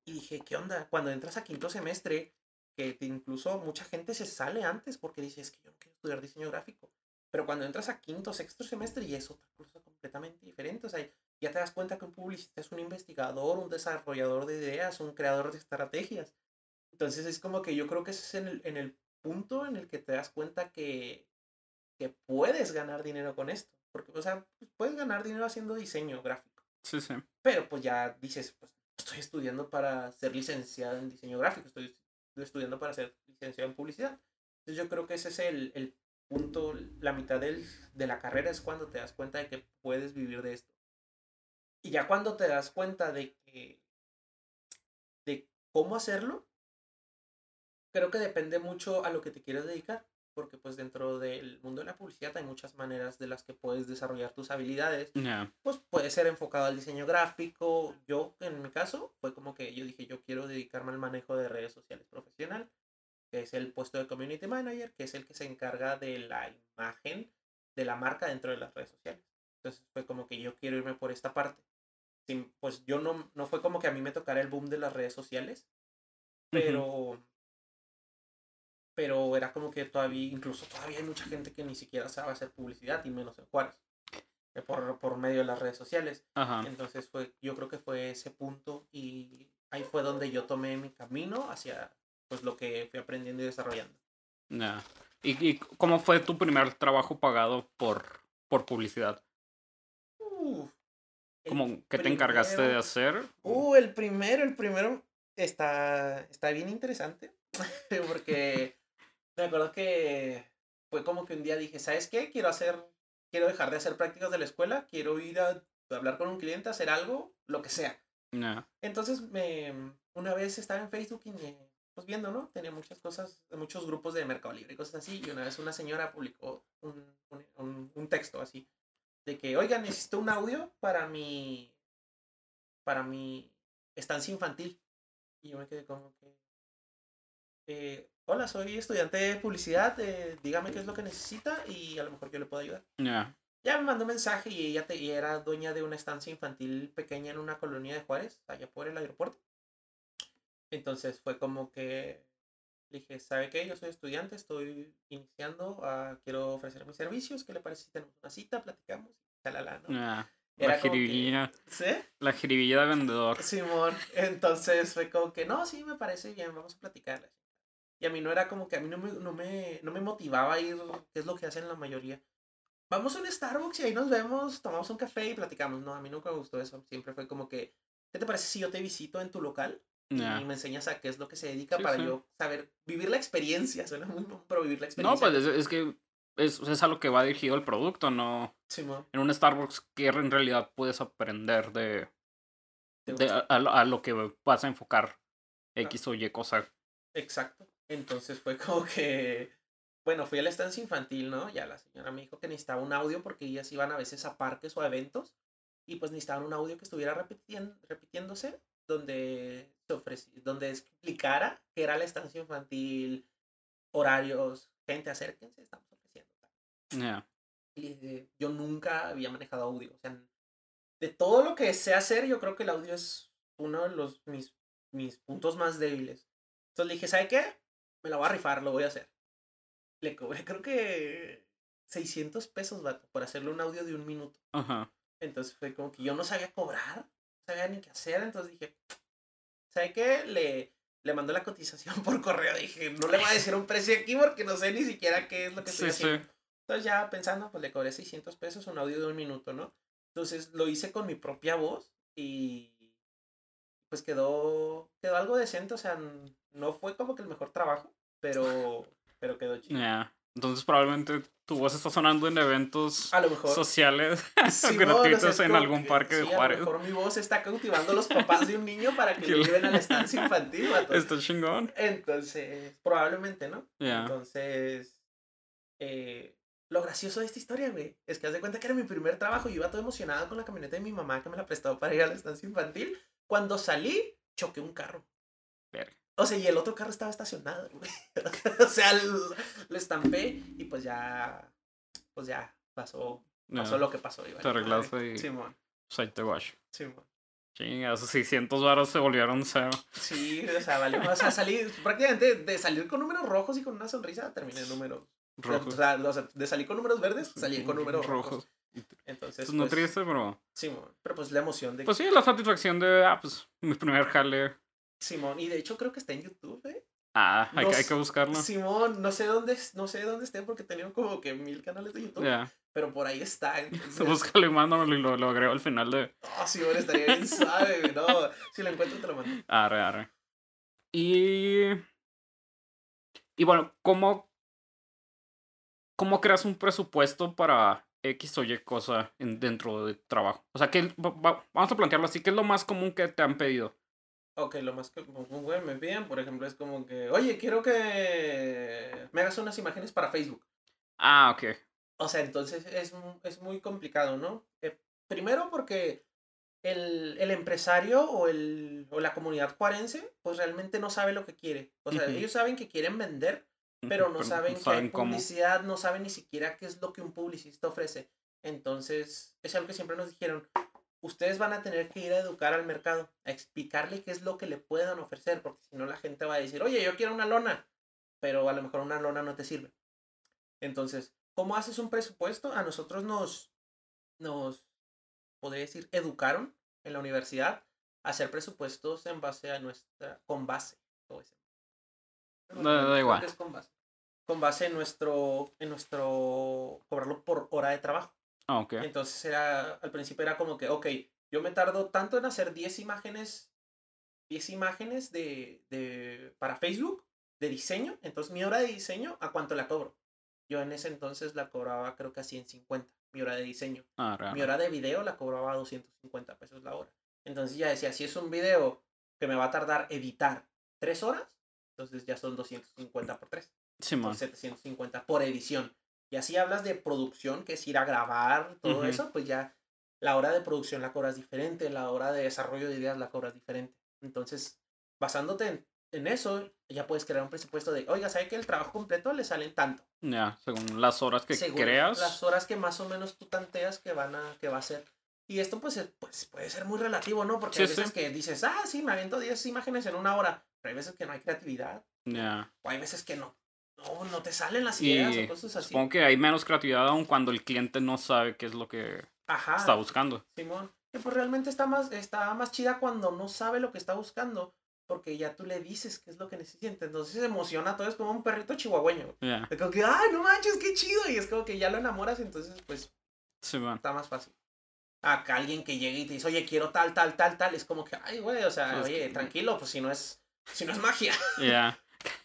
Y dije, ¿qué onda? Cuando entras a quinto semestre, que incluso mucha gente se sale antes porque dice, es que yo no quiero estudiar diseño gráfico. Pero cuando entras a quinto, sexto semestre y es otra cosa completamente diferente. O sea, ya te das cuenta que un publicista es un investigador, un desarrollador de ideas, un creador de estrategias. Entonces es como que yo creo que ese es en el, en el punto en el que te das cuenta que, que puedes ganar dinero con esto. Porque, o sea, pues, puedes ganar dinero haciendo diseño gráfico. Sí, sí. Pero pues ya dices, pues estoy estudiando para ser licenciado en diseño gráfico, estoy estudiando para ser licenciado en publicidad. Entonces yo creo que ese es el, el punto, la mitad del, de la carrera es cuando te das cuenta de que puedes vivir de esto. Y ya cuando te das cuenta de que, de cómo hacerlo, creo que depende mucho a lo que te quieras dedicar, porque pues dentro del mundo de la publicidad hay muchas maneras de las que puedes desarrollar tus habilidades. Pues puede ser enfocado al diseño gráfico. Yo, en mi caso, fue como que yo dije, yo quiero dedicarme al manejo de redes sociales profesional que es el puesto de Community Manager, que es el que se encarga de la imagen de la marca dentro de las redes sociales. Entonces fue como que yo quiero irme por esta parte. Sin, pues yo no, no fue como que a mí me tocara el boom de las redes sociales, pero, pero era como que todavía, incluso todavía hay mucha gente que ni siquiera sabe hacer publicidad y menos en Juárez, eh, por, por medio de las redes sociales. Entonces fue, yo creo que fue ese punto y ahí fue donde yo tomé mi camino hacia pues lo que fui aprendiendo y desarrollando. ¿Y, ¿Y, cómo fue tu primer trabajo pagado por, por publicidad? ¿Cómo, ¿Qué te encargaste de hacer? Uh, el primero, el primero está, está bien interesante. [laughs] porque me acuerdo que fue como que un día dije, ¿sabes qué? Quiero hacer, quiero dejar de hacer prácticas de la escuela, quiero ir a hablar con un cliente, hacer algo, lo que sea. Entonces me, una vez estaba en Facebook y me, pues viendo, ¿no? Tenía muchas cosas, muchos grupos de Mercado Libre y cosas así. Y una vez una señora publicó un, un, un texto así, de que, oiga, necesito un audio para mi, para mi estancia infantil. Y yo me quedé como que, eh, hola, soy estudiante de publicidad, eh, dígame qué es lo que necesita y a lo mejor yo le puedo ayudar. Ya me mandó un mensaje y ella te, y era dueña de una estancia infantil pequeña en una colonia de Juárez, allá por el aeropuerto. Entonces fue como que dije, ¿sabe qué? Yo soy estudiante, estoy iniciando, uh, quiero ofrecer mis servicios, ¿qué le parece si tenemos una cita, platicamos? Chalala, ¿no? Ah, la jiribilla. ¿Sí? La jiribilla de vendedor. Simón, entonces fue como que, no, sí, me parece bien, vamos a platicar. Y a mí no era como que a mí no me, no me, no me motivaba a ir, que es lo que hacen la mayoría. Vamos a un Starbucks y ahí nos vemos, tomamos un café y platicamos. No, a mí nunca me gustó eso. Siempre fue como que, ¿qué te parece si yo te visito en tu local? y me enseñas a qué es lo que se dedica para yo saber vivir la experiencia. [laughs] Suena muy pero vivir la experiencia. No, pues es, que es, es, a lo que va dirigido el producto, no. en un Starbucks que en realidad puedes aprender de, de a, lo que vas a enfocar X o Y cosa. Exacto. Entonces fue como que, bueno, fui a la estancia infantil, ¿no? Ya la señora me dijo que necesitaba un audio porque ellas iban a veces a parques o a eventos y pues necesitaban un audio que estuviera repitiéndose donde se ofrecía, donde explicara qué era la estancia infantil, horarios, gente, acérquense, estamos ofreciendo. Y yo nunca había manejado audio. O sea, de todo lo que sé hacer, yo creo que el audio es uno de los, mis, mis puntos más débiles. Entonces le dije, ¿sabe qué? Me la voy a rifar, lo voy a hacer. Le cobré, [laughs] creo que 600 pesos, vato, por hacerle un audio de un minuto. Ajá. Entonces fue como que yo no sabía cobrar sabía ni qué hacer, entonces dije, ¿sabe qué? Le, le mandó la cotización [laughs] por correo, dije, no le voy a decir un precio aquí porque no sé ni siquiera qué es lo que estoy haciendo. Entonces ya pensando, pues le cobré 600 pesos un audio de un minuto, ¿no? Entonces lo hice con mi propia voz y pues quedó, quedó algo decente, o sea, no fue como que el mejor trabajo, pero, pero quedó chido. Entonces probablemente tu voz está sonando en eventos sociales [laughs] gratuitos en algún parque de Juárez. A lo mejor mi voz está cautivando a los papás de un niño para que [laughs] lo lleven a la [laughs] estancia infantil. Está chingón. Entonces, probablemente, ¿no? Entonces, eh, lo gracioso de esta historia, güey, es que haz de cuenta que era mi primer trabajo y iba todo emocionado con la camioneta de mi mamá que me la prestó para ir a la estancia infantil. Cuando salí, choqué un carro. Verga. O sea, y el otro carro estaba estacionado, [laughs] güey. o sea, lo, lo estampé y pues ya, pues ya pasó, pasó lo que pasó. Te arreglaste y- Simón, pues ahí te guacho. Simón. Chinga, esos 600 varos se volvieron cero. Sí, o sea, valió. O sea, salí prácticamente de salir con números rojos y con una sonrisa, terminé en números Rojos. o sea, de salir con números verdes, salí con números rojos. Entonces, Pues no pues, triste, pero. Simón, pero pues la emoción de Pues sí, la satisfacción de. Ah, pues mi primer jale. Simón. Y de hecho creo que está en YouTube, ¿eh? Ah, hay, No que- hay que buscarlo. Simón, no sé dónde, no sé dónde esté porque tenía como que mil canales de YouTube. Pero por ahí está. [laughs] entonces- Búscalo y mándamelo y lo, lo agrego al final de. Oh, Simón, estaría bien [laughs] suave. No, si lo encuentro te lo mando. Arre, arre. Y. Y bueno, ¿cómo. ¿Cómo creas un presupuesto para X o Y cosa en, dentro de trabajo? O sea, ¿qué, va- va- vamos a plantearlo así. ¿Qué es lo más común que te han pedido? Ok, lo más que pues, güey, me piden, por ejemplo, es como que, oye, quiero que me hagas unas imágenes para Facebook. Ah, ok. O sea, entonces es, es muy complicado, ¿no? Eh, primero porque el, el empresario o, el, o la comunidad cuarense, pues realmente no sabe lo que quiere. O sea, ellos saben que quieren vender, pero no saben que hay cómo. publicidad, no saben ni siquiera qué es lo que un publicista ofrece. Entonces, es algo que siempre nos dijeron, ustedes van a tener que ir a educar al mercado, a explicarle qué es lo que le puedan ofrecer, porque si no la gente va a decir, oye, yo quiero una lona, pero a lo mejor una lona no te sirve. Entonces, ¿cómo haces un presupuesto? A nosotros nos, nos, podría decir, educaron en la universidad a hacer presupuestos en base a nuestra, con base. Da Creo que igual. es con base. Con base en nuestro, en nuestro, cobrarlo por hora de trabajo. Ah, ok. Entonces era, al principio era como que, ok, yo me tardo tanto en hacer 10 imágenes, 10 imágenes de, de, para Facebook, de diseño, entonces mi hora de diseño, ¿a cuánto la cobro? Yo en ese entonces la cobraba creo que a 150, mi hora de diseño. Arre, Mi hora de video la cobraba a 250 pesos la hora. Entonces ya decía, si es un video que me va a tardar editar 3 horas, entonces ya son 250 por 3 Simón. son 750 por edición. Y así hablas de producción, que es ir a grabar, todo Ujú. eso, pues ya la hora de producción la cobras diferente, la hora de desarrollo de ideas la cobras diferente. Entonces, basándote en, en eso, ya puedes crear un presupuesto de, oiga, ¿sabe que el trabajo completo le salen tanto? Ya, según las horas que Según creas. Las horas que más o menos tú tanteas que van a, que va a ser. Y esto pues, es- pues puede ser muy relativo, ¿no? Porque Sí, veces sí. que dices, ah, sí, me aviento 10 imágenes en una hora. Pero hay veces que no hay creatividad. Ya. O hay veces que no. No, no te salen las Y ideas o cosas así. supongo que hay menos creatividad aún cuando el cliente no sabe qué es lo que Ajá. está buscando. Simón. Que pues realmente está más, está más chida cuando no sabe lo que está buscando. Porque ya tú le dices qué es lo que necesita. Entonces se emociona todo. Es como un perrito chihuahueño. Es como que, ay, no manches, qué chido. Y es como que ya lo enamoras. Entonces, pues está más fácil. Acá alguien que llegue y te dice, oye, quiero tal, tal, tal, tal. Es como que, ay, güey, o sea, Pues oye, que- tranquilo, pues si no es, si no es magia. Ya.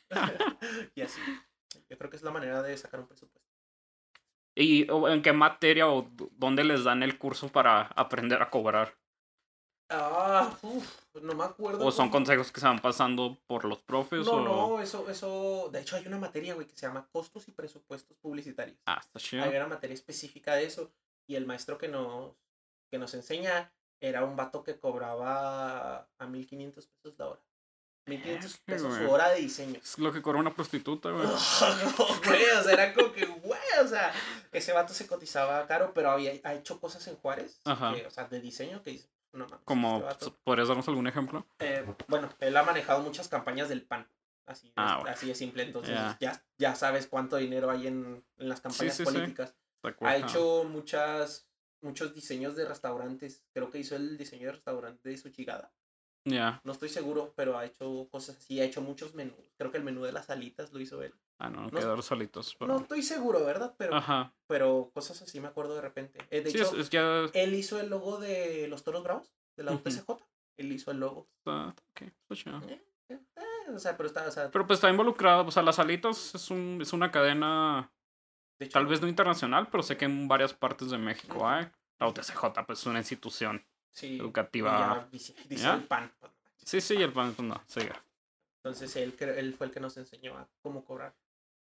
[laughs] y así. Yo creo que es la manera de sacar un presupuesto. ¿Y en qué materia o dónde les dan el curso para aprender a cobrar? Ah, uff, no me acuerdo. ¿O son cómo- consejos que se van pasando por los profes? No, o... no, eso, eso. De hecho, hay una materia, güey, que se llama costos y presupuestos publicitarios. Ah, está chido. Hay una materia específica de eso. Y el maestro que nos, que nos enseña era un vato que cobraba a 1500 pesos la hora. 1500 Qué pesos su hora de diseño. Es lo que cobra una prostituta, güey. [laughs] no, güey, o sea, era como que, güey, o sea, ese vato se cotizaba caro, pero había, ha hecho cosas en Juárez, Ajá. que, o sea, de diseño que dice, no Como, este vato- ¿podrías darnos algún ejemplo? eh, bueno, él ha manejado muchas campañas del PAN. Así, es- Ah, bueno. así de simple. Entonces Ya. ya, ya sabes cuánto dinero hay en, en las campañas sí, sí. políticas. Ha hecho muchas, muchos diseños de restaurantes. Creo que hizo el diseño de restaurante de Suchigada. Ya. No estoy seguro, pero ha hecho cosas así. Ha hecho muchos menús. Creo que el menú de las alitas lo hizo él. Ah, no, No- quedaron solitos. Pero... No estoy seguro, ¿verdad? Pero, Ajá. pero cosas así me acuerdo de repente. Eh, de Sí, hecho, es, es ya él hizo el logo de los Toros Bravos, de la. UTCJ. Él hizo el logo. está, ok. Eh, eh, eh, o sea, pero está, o sea, Pero pues está involucrado, o sea, las alitas es, un, es una cadena, de hecho, tal vez no internacional, pero sé que en varias partes de México Ujú. hay. La UTCJ, pues es una institución sí, educativa. dice, el pan. pues. Sí, sí, y el pan, pues no, siga. Entonces él, él fue el que nos enseñó a cómo cobrar,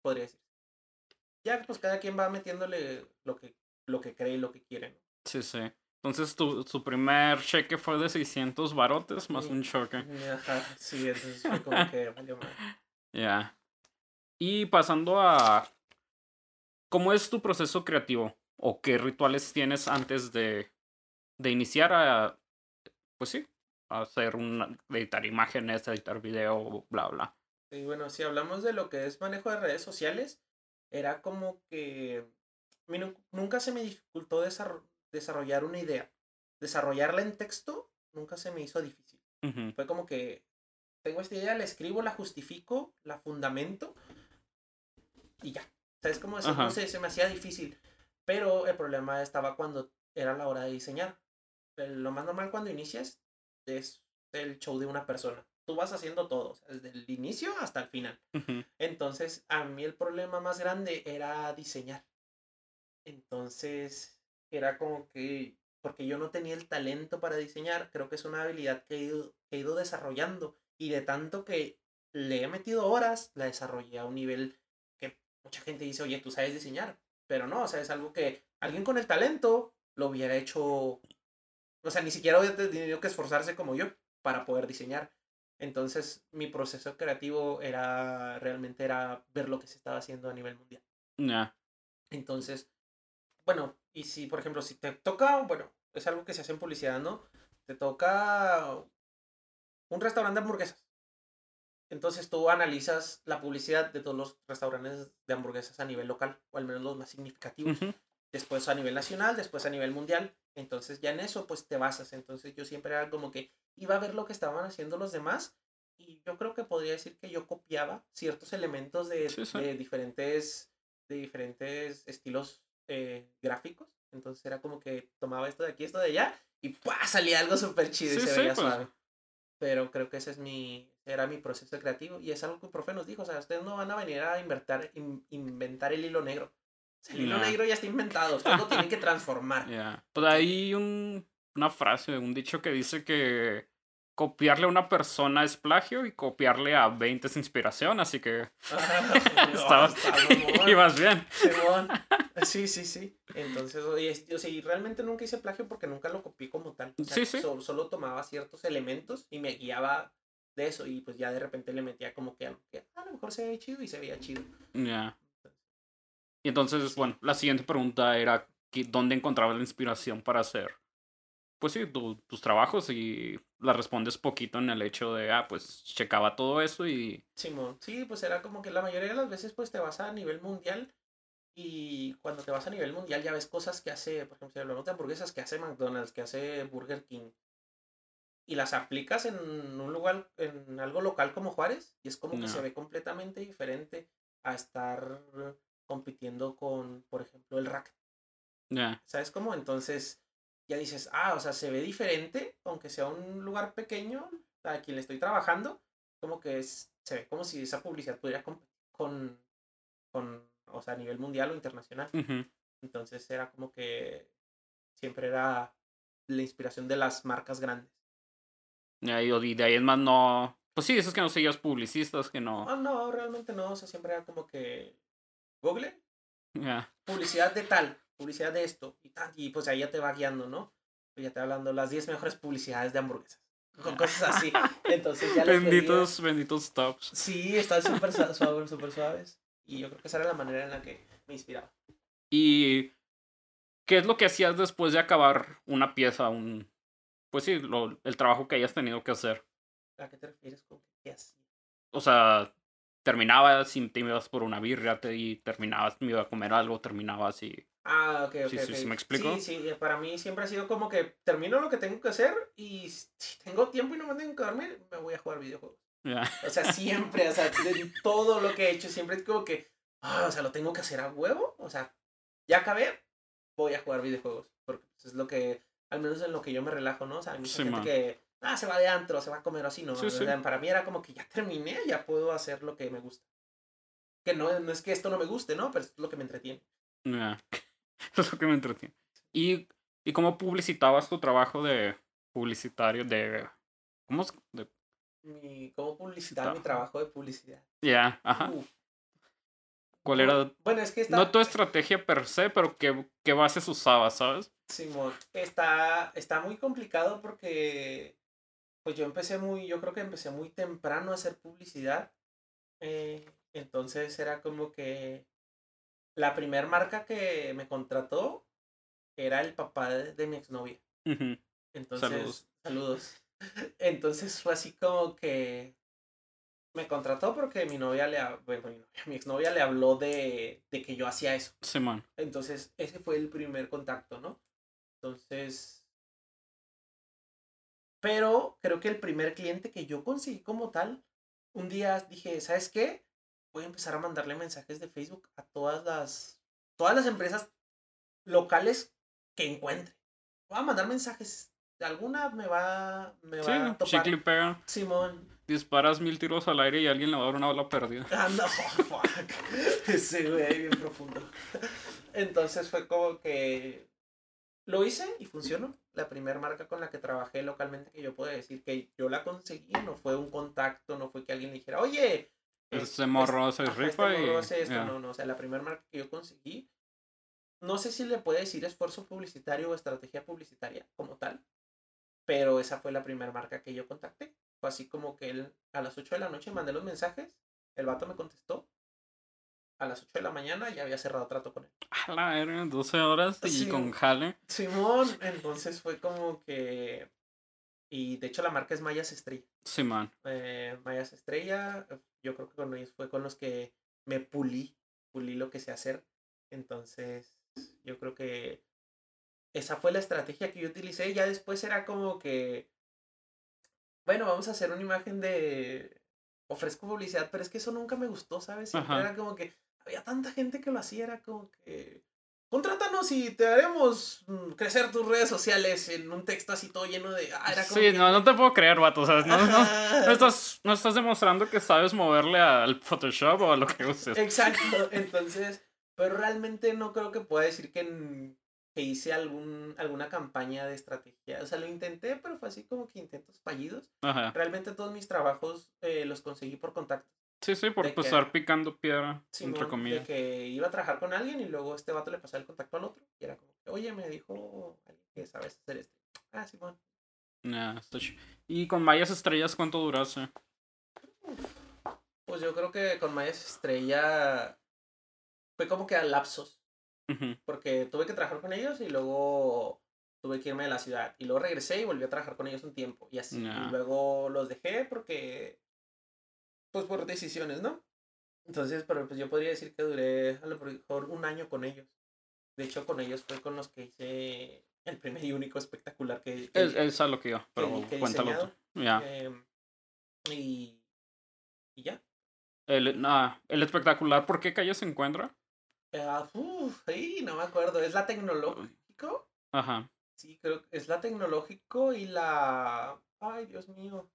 podría decir. Ya, pues cada quien va metiéndole lo que, lo que cree y lo que quiere. ¿no? Sí, sí. Entonces tu, su primer cheque fue de 600 barotes más Sí. un choque. Ajá, sí, entonces fue como que valió mal. [laughs] Ya. Y pasando a. ¿Cómo es tu proceso creativo? ¿O qué rituales tienes antes de, de iniciar a. Pues sí, a hacer un. editar imágenes, editar video, bla, bla. Y bueno, si hablamos de lo que es manejo de redes sociales, era como que a mí nu- nunca se me dificultó desarro- desarrollar una idea. Desarrollarla en texto nunca se me hizo difícil. Fue como que tengo esta idea, la escribo, la justifico, la fundamento y ya. ¿Sabes cómo decir? No sé, se me hacía difícil. Pero el problema estaba cuando era la hora de diseñar. Lo más normal cuando inicias es el show de una persona. Tú vas haciendo todo, o sea, desde el inicio hasta el final. Entonces, a mí el problema más grande era diseñar. Entonces, era como que, porque yo no tenía el talento para diseñar, creo que es una habilidad que he ido, que he ido desarrollando. Y de tanto que le he metido horas, la desarrollé a un nivel que mucha gente dice, oye, tú sabes diseñar. Pero no, o sea, es algo que alguien con el talento lo hubiera hecho. O sea, ni siquiera hubiera tenido que esforzarse como yo para poder diseñar. Entonces, mi proceso creativo era realmente era ver lo que se estaba haciendo a nivel mundial. Entonces, bueno, y si, por ejemplo, si te toca, bueno, es algo que se hace en publicidad, ¿no? Te toca un restaurante de hamburguesas. Entonces tú analizas la publicidad de todos los restaurantes de hamburguesas a nivel local, o al menos los más significativos después a nivel nacional, después a nivel mundial. Entonces ya en eso pues te basas. Entonces yo siempre era como que iba a ver lo que estaban haciendo los demás y yo creo que podría decir que yo copiaba ciertos elementos de, Sí, sí. de diferentes de diferentes estilos eh, gráficos. Entonces era como que tomaba esto de aquí, esto de allá y ¡pua! salía algo súper chido y Sí, se sí, veía pues. suave. Pero creo que ese es mi, era mi proceso creativo y es algo que el profe nos dijo, o sea, ustedes no van a venir a inventar, in- inventar el hilo negro. O sea, el hilo No. negro ya está inventado, ustedes lo tienen que transformar. [laughs] Ya. Pues hay un, una frase, un dicho que dice que copiarle a una persona es plagio y copiarle a 20 es inspiración, así que [laughs] [laughs] estaba, está mamón, ibas bien. Sí, sí, sí. Entonces, es- yo sí, realmente nunca hice plagio porque nunca lo copié como tal. O sea, Sí, sí. Solo, solo tomaba ciertos elementos y me guiaba de eso y pues ya de repente le metía como que algo que a lo mejor se veía chido y se veía chido. Ya. Y entonces, bueno, la siguiente pregunta era dónde encontrabas la inspiración para hacer, pues sí, tu- tus trabajos y la respondes poquito en el hecho de, ah, pues checaba todo eso y... Simón, sí, pues era como que la mayoría de las veces pues te vas a nivel mundial y cuando te vas a nivel mundial ya ves cosas que hace, por ejemplo, si hablamos de hamburguesas que hace McDonald's, que hace Burger King y las aplicas en un lugar, en algo local como Juárez y es como que se ve completamente diferente a estar compitiendo con, por ejemplo, el rack. Ya. ¿Sabes cómo? Entonces ya dices, ah, o sea, se ve diferente, aunque sea un lugar pequeño, a quien le estoy trabajando, como que es, se ve como si esa publicidad pudiera competir con, con, o sea, a nivel mundial o internacional. Entonces era como que siempre era la inspiración de las marcas grandes. Ya, y y de ahí es más no... Pues sí, esos que no seguías publicistas, que no... No, no, realmente no, o sea, siempre era como que Google, Ya. publicidad de tal, publicidad de esto, y, tal, y pues ahí ya te va guiando, ¿no? Pues ya te va hablando las 10 mejores publicidades de hamburguesas, [laughs] con cosas así. Entonces ya Benditos, benditos tops. Sí, están súper su- suaves, súper suaves. Y yo creo que esa era la manera en la que me inspiraba. ¿Y qué es lo que hacías después de acabar una pieza? Un, pues sí, lo- el trabajo que hayas tenido que hacer. ¿A qué te refieres con qué hacía? O sea, terminabas y te ibas por una birria, te, y terminabas, me iba a comer algo, terminabas y... Ah, ok, ok. Sí, sí, ok. sí, ¿me explico? Sí, sí, eh, para mí siempre ha sido como que termino lo que tengo que hacer y si tengo tiempo y no me tengo que dormir, me voy a jugar videojuegos. Ya. O sea, siempre, o sea, de todo lo que he hecho, siempre es como que, ah, o sea, lo tengo que hacer a huevo. O sea, ya acabé, voy a jugar videojuegos. Porque pues, es lo que, al menos en lo que yo me relajo, ¿no? O sea, hay mucha Sí, gente man. que, ah, se va de antro, se va a comer así, ¿no? Sí, O sí. Para mí era como que ya terminé, ya puedo hacer lo que me gusta. Que no, no es que esto no me guste, ¿no? Pero es lo que me entretiene. Eso [laughs] es lo que me entretiene. ¿Y, ¿Y cómo publicitabas tu trabajo de publicitario? De... ¿Cómo es? De- Mi, ¿Cómo publicitar mi Está- trabajo de publicidad? Ya, ajá. Uf. ¿Cuál era? Bueno, es que está... No tu estrategia per se, pero qué, qué bases usabas, ¿sabes? Simón, está, está muy complicado porque pues yo empecé muy, yo creo que empecé muy temprano a hacer publicidad. eh, entonces era como que la primer marca que me contrató era el papá de, de mi exnovia. Entonces, Saludos. saludos. [laughs] Entonces fue así como que me contrató porque mi novia le, bueno, mi, novia, [laughs] mi exnovia le habló de, de que yo hacía eso. Simón. Entonces, ese fue el primer contacto, ¿no? Entonces, pero creo que el primer cliente que yo conseguí como tal, un día dije, ¿sabes qué? Voy a empezar a mandarle mensajes de Facebook a todas las, todas las empresas locales que encuentre. Voy a mandar mensajes. Alguna me va, me Sí, va a topar. chicle pega. Simón. Disparas mil tiros al aire y alguien le va a dar una bala perdida. Anda, [laughs] fuck. Ese güey bien profundo. Entonces fue como que lo hice y funcionó. La primera marca con la que trabajé localmente que yo puedo decir que yo la conseguí, no fue un contacto, no fue que alguien le dijera, oye, Este morro se este rifa y. ya. no, no, o sea, la primera marca que yo conseguí, no sé si le puede decir esfuerzo publicitario o estrategia publicitaria como tal, pero esa fue la primera marca que yo contacté. Fue así como que él, a las 8 de la noche mandé los mensajes, el vato me contestó, a las 8 de la mañana ya había cerrado trato con él. A la verga, 12 horas y Sí. con jale. Simón, entonces fue como que... Y de hecho la marca es Mayas Estrella. Simón. eh, Mayas Estrella, yo creo que con ellos fue con los que me pulí, pulí lo que sé hacer. Entonces, yo creo que esa fue la estrategia que yo utilicé. Ya después era como que, bueno, vamos a hacer una imagen de, ofrezco publicidad, pero es que eso nunca me gustó, ¿sabes? Siempre Ajá. era como que había tanta gente que lo hacía, era como que... Contrátanos y te haremos mm, crecer tus redes sociales en un texto así todo lleno de... Ah, era como Sí, que- no, no te puedo creer, vato. ¿sabes? No, no, no estás, no estás demostrando que sabes moverle al Photoshop o a lo que uses. Exacto, [laughs] entonces, pero realmente no creo que pueda decir que, que hice algún, alguna campaña de estrategia. O sea, lo intenté, pero fue así como que intentos fallidos. Ajá. Realmente todos mis trabajos eh, los conseguí por contacto. Sí, sí, por de pues, que- estar picando piedra, Simón, entre de comillas. que iba a trabajar con alguien y luego este vato le pasaba el contacto al otro. Y era como, oye, me dijo alguien que sabes hacer esto. Ah, Simón. Ya, está Y con Mayas Estrellas, ¿cuánto duraste? Pues yo creo que con Mayas Estrella fue como que a lapsos. Porque tuve que trabajar con ellos y luego tuve que irme de la ciudad. Y luego regresé y volví a trabajar con ellos un tiempo. Y así. Y luego los dejé porque. Pues por decisiones, ¿no? Entonces, pero pues yo podría decir que duré a lo mejor un año con ellos. De hecho, con ellos fue con los que hice el primer y único espectacular que. que- Es, es a lo que yo, pero que cuéntalo tú. Ya. em, y. Y ya. El, ah, el espectacular, ¿por qué calle se encuentra? Ah, uf, ay, no me acuerdo. ¿Es la tecnológico? Ajá. Sí, creo que es la tecnológico y la. Ay, Dios mío.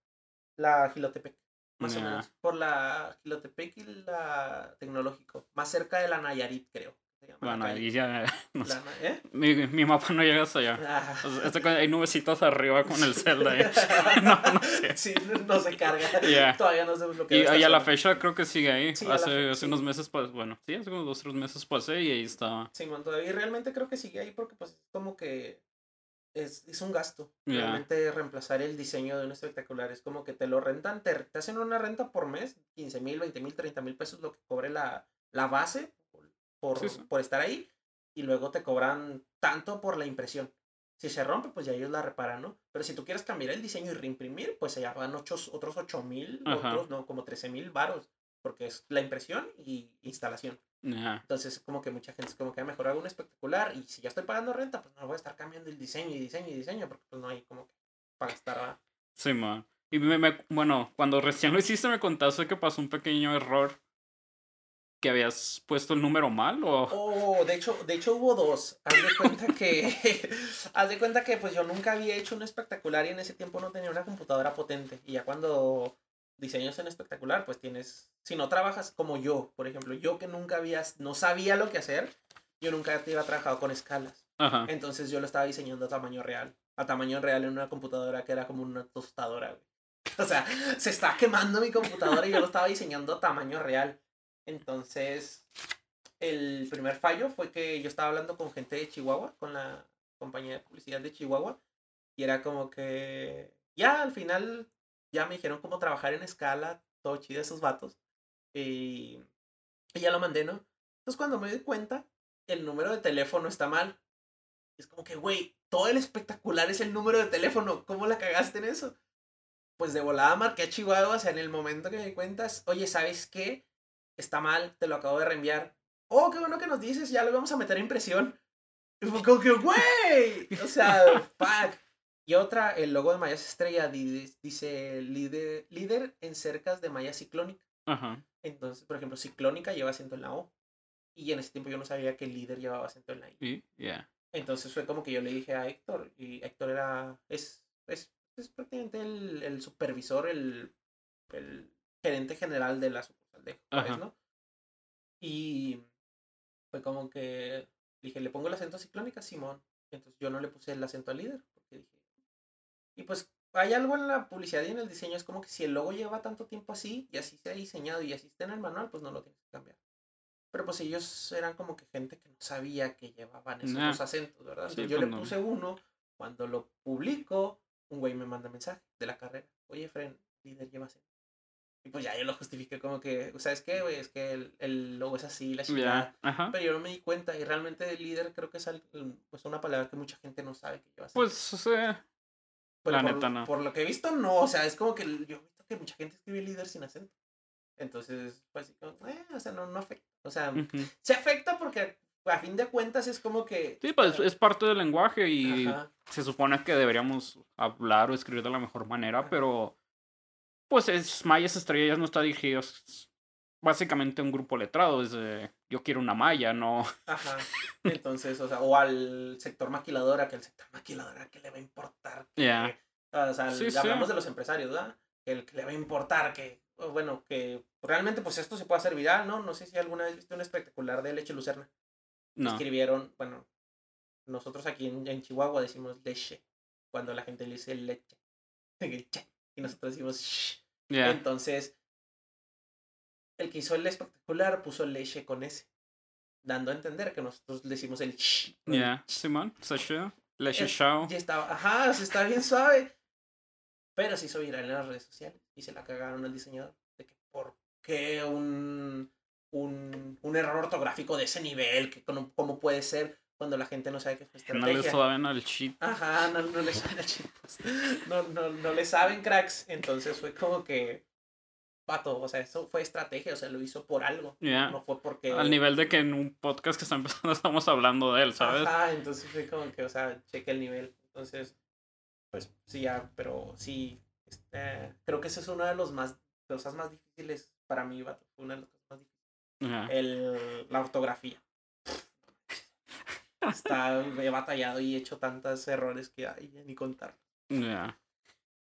La Gilotepec. Más o menos. Por la Gilotepec y la tecnológico. Más cerca de la Nayarit, creo. se llama la Bueno, ahí ya. [laughs] No La ¿Eh? Mi, mi mapa no llega hasta allá. [laughs] Ah. O sea, este hay nubecitos arriba con el Zelda. [laughs] No, no sé. Sí, no se carga. Todavía no sabemos lo que Y, y a la fecha creo que sigue ahí. Sí, hace hace sí. unos meses, pues, bueno, sí, hace unos dos, tres meses pasé y ahí estaba. Simón, todavía y realmente creo que sigue ahí porque pues es como que es, es un gasto. Ya. Realmente reemplazar el diseño de un espectacular es como que te lo rentan, te, te hacen una renta por mes, 15 mil, 20 mil, 30 mil pesos lo que cobre la, la base por, Sí, sí. por estar ahí y luego te cobran tanto por la impresión. Si se rompe, pues ya ellos la reparan, ¿no? Pero si tú quieres cambiar el diseño y reimprimir, pues allá van ochos- otros 8 mil, otros, no, como 13 mil varos, porque es la impresión y instalación. Ya. Entonces, como que mucha gente es como que a mejor hago un espectacular y si ya estoy pagando renta, pues no voy a estar cambiando el diseño y diseño y diseño porque pues no hay como que para gastar. ¿verdad? Sí, man. Y me, me- bueno, cuando recién lo hiciste me contaste que pasó un pequeño error. Que habías puesto el número mal o... Oh, de hecho, de hecho hubo dos. Haz de cuenta que, [laughs] [laughs] haz de cuenta que pues yo nunca había hecho un espectacular y en ese tiempo no tenía una computadora potente. Y ya cuando diseñas en espectacular, pues tienes, si no trabajas como yo, por ejemplo, yo que nunca había, no sabía lo que hacer, yo nunca había trabajado con escalas. Ajá. Entonces yo lo estaba diseñando a tamaño real. A tamaño real en una computadora que era como una tostadora, güey. [laughs] O sea, se está quemando mi computadora y yo lo estaba diseñando a tamaño real. Entonces, el primer fallo fue que yo estaba hablando con gente de Chihuahua, con la compañía de publicidad de Chihuahua, y era como que ya al final ya me dijeron cómo trabajar en escala, todo chido esos vatos, y, y ya lo mandé, ¿no? Entonces cuando me di cuenta, el número de teléfono está mal. Es como que, güey, todo el espectacular es el número de teléfono, ¿cómo la cagaste en eso? Pues de volada marqué a Chihuahua, o sea, en el momento que me di cuenta, oye, ¿sabes qué? Está mal, te lo acabo de reenviar. Oh, qué bueno que nos dices, ya lo vamos a meter en impresión. Y fue como que, [laughs] güey, o sea, [laughs] fuck. Y otra, el logo de Maya Estrella dice líder, líder en cercas de Maya Ciclónica. Ajá. Entonces, por ejemplo, Ciclónica lleva acento en la O. Y en ese tiempo yo no sabía que el líder llevaba acento en la I. Y, yeah. Entonces fue como que yo le dije a Héctor, y Héctor era, es, es, es prácticamente el, el supervisor, el, el gerente general de la sucursal de Juárez, ¿no? Y fue como que dije, ¿le pongo el acento a Ciclónica? Simón. Entonces yo no le puse el acento al líder, y pues hay algo en la publicidad y en el diseño, es como que si el logo lleva tanto tiempo así, y así se ha diseñado y así está en el manual, pues no lo tienes que cambiar. Pero pues ellos eran como que gente que no sabía que llevaban esos dos acentos, ¿verdad? Sí, yo pues le no. puse uno, cuando lo publico, un güey me manda mensaje de la carrera. Oye, Fren, líder lleva acento. Y pues ya yo lo justifiqué como que, ¿sabes qué, güey? Es que el, el logo es así, la chingada. Ajá. Pero yo no me di cuenta y realmente el líder creo que es al- pues una palabra que mucha gente no sabe que lleva acento. Pues, o sea, Pero la por, neta no. Por lo que he visto, no. O sea, es como que yo he visto que mucha gente escribe líder sin acento. Entonces, pues, eh, o sea, no, no afecta. O sea, se afecta porque a fin de cuentas es como que. sí, pues es parte del lenguaje y Ajá, se supone que deberíamos hablar o escribir de la mejor manera, Ajá. pero pues es Mayas Estrellas no está dirigido básicamente un grupo letrado, es de, yo quiero una malla, no. ajá. Entonces, o sea, o al sector maquiladora, que el sector maquiladora, que le va a importar? que- Ya. O sea, Sí, sí. hablamos de los empresarios, ¿verdad? Que el que le va a importar, que, bueno, que realmente pues esto se puede hacer viral, ¿no? No sé si alguna vez viste un espectacular de leche lucerna. No. escribieron, bueno, nosotros aquí en, en Chihuahua decimos leche, cuando la gente le dice leche, [laughs] y nosotros decimos shh. Ya. Entonces, el que hizo el espectacular puso leche con S, dando a entender que nosotros el shh. no el Ya. ch. Simón, Sasha, Leche Eh, Shao. Y estaba, ajá, o sea, está bien suave. Pero se hizo viral en las redes sociales y se la cagaron al diseñador. De que, ¿por qué un, un, un error ortográfico de ese nivel? Que, ¿Cómo cómo puede ser cuando la gente no sabe qué es No le estrategia? saben al cheat. Ajá, no, no le saben chicos. No, no, no le saben cracks. Entonces fue como que, pato, o sea, eso fue estrategia, o sea, lo hizo por algo. Ya. No fue porque... Al nivel de que en un podcast que está empezando [laughs] estamos hablando de él, ¿sabes? Ajá, entonces fue como que, o sea, cheque el nivel. Entonces, pues sí, ya, pero sí, este, creo que ese es uno de los más, cosas más difíciles para mí, vato. Fue una de las cosas más difíciles. El, la ortografía. [laughs] Está, he batallado y he hecho tantos errores que ay, ya ni contar. Ya.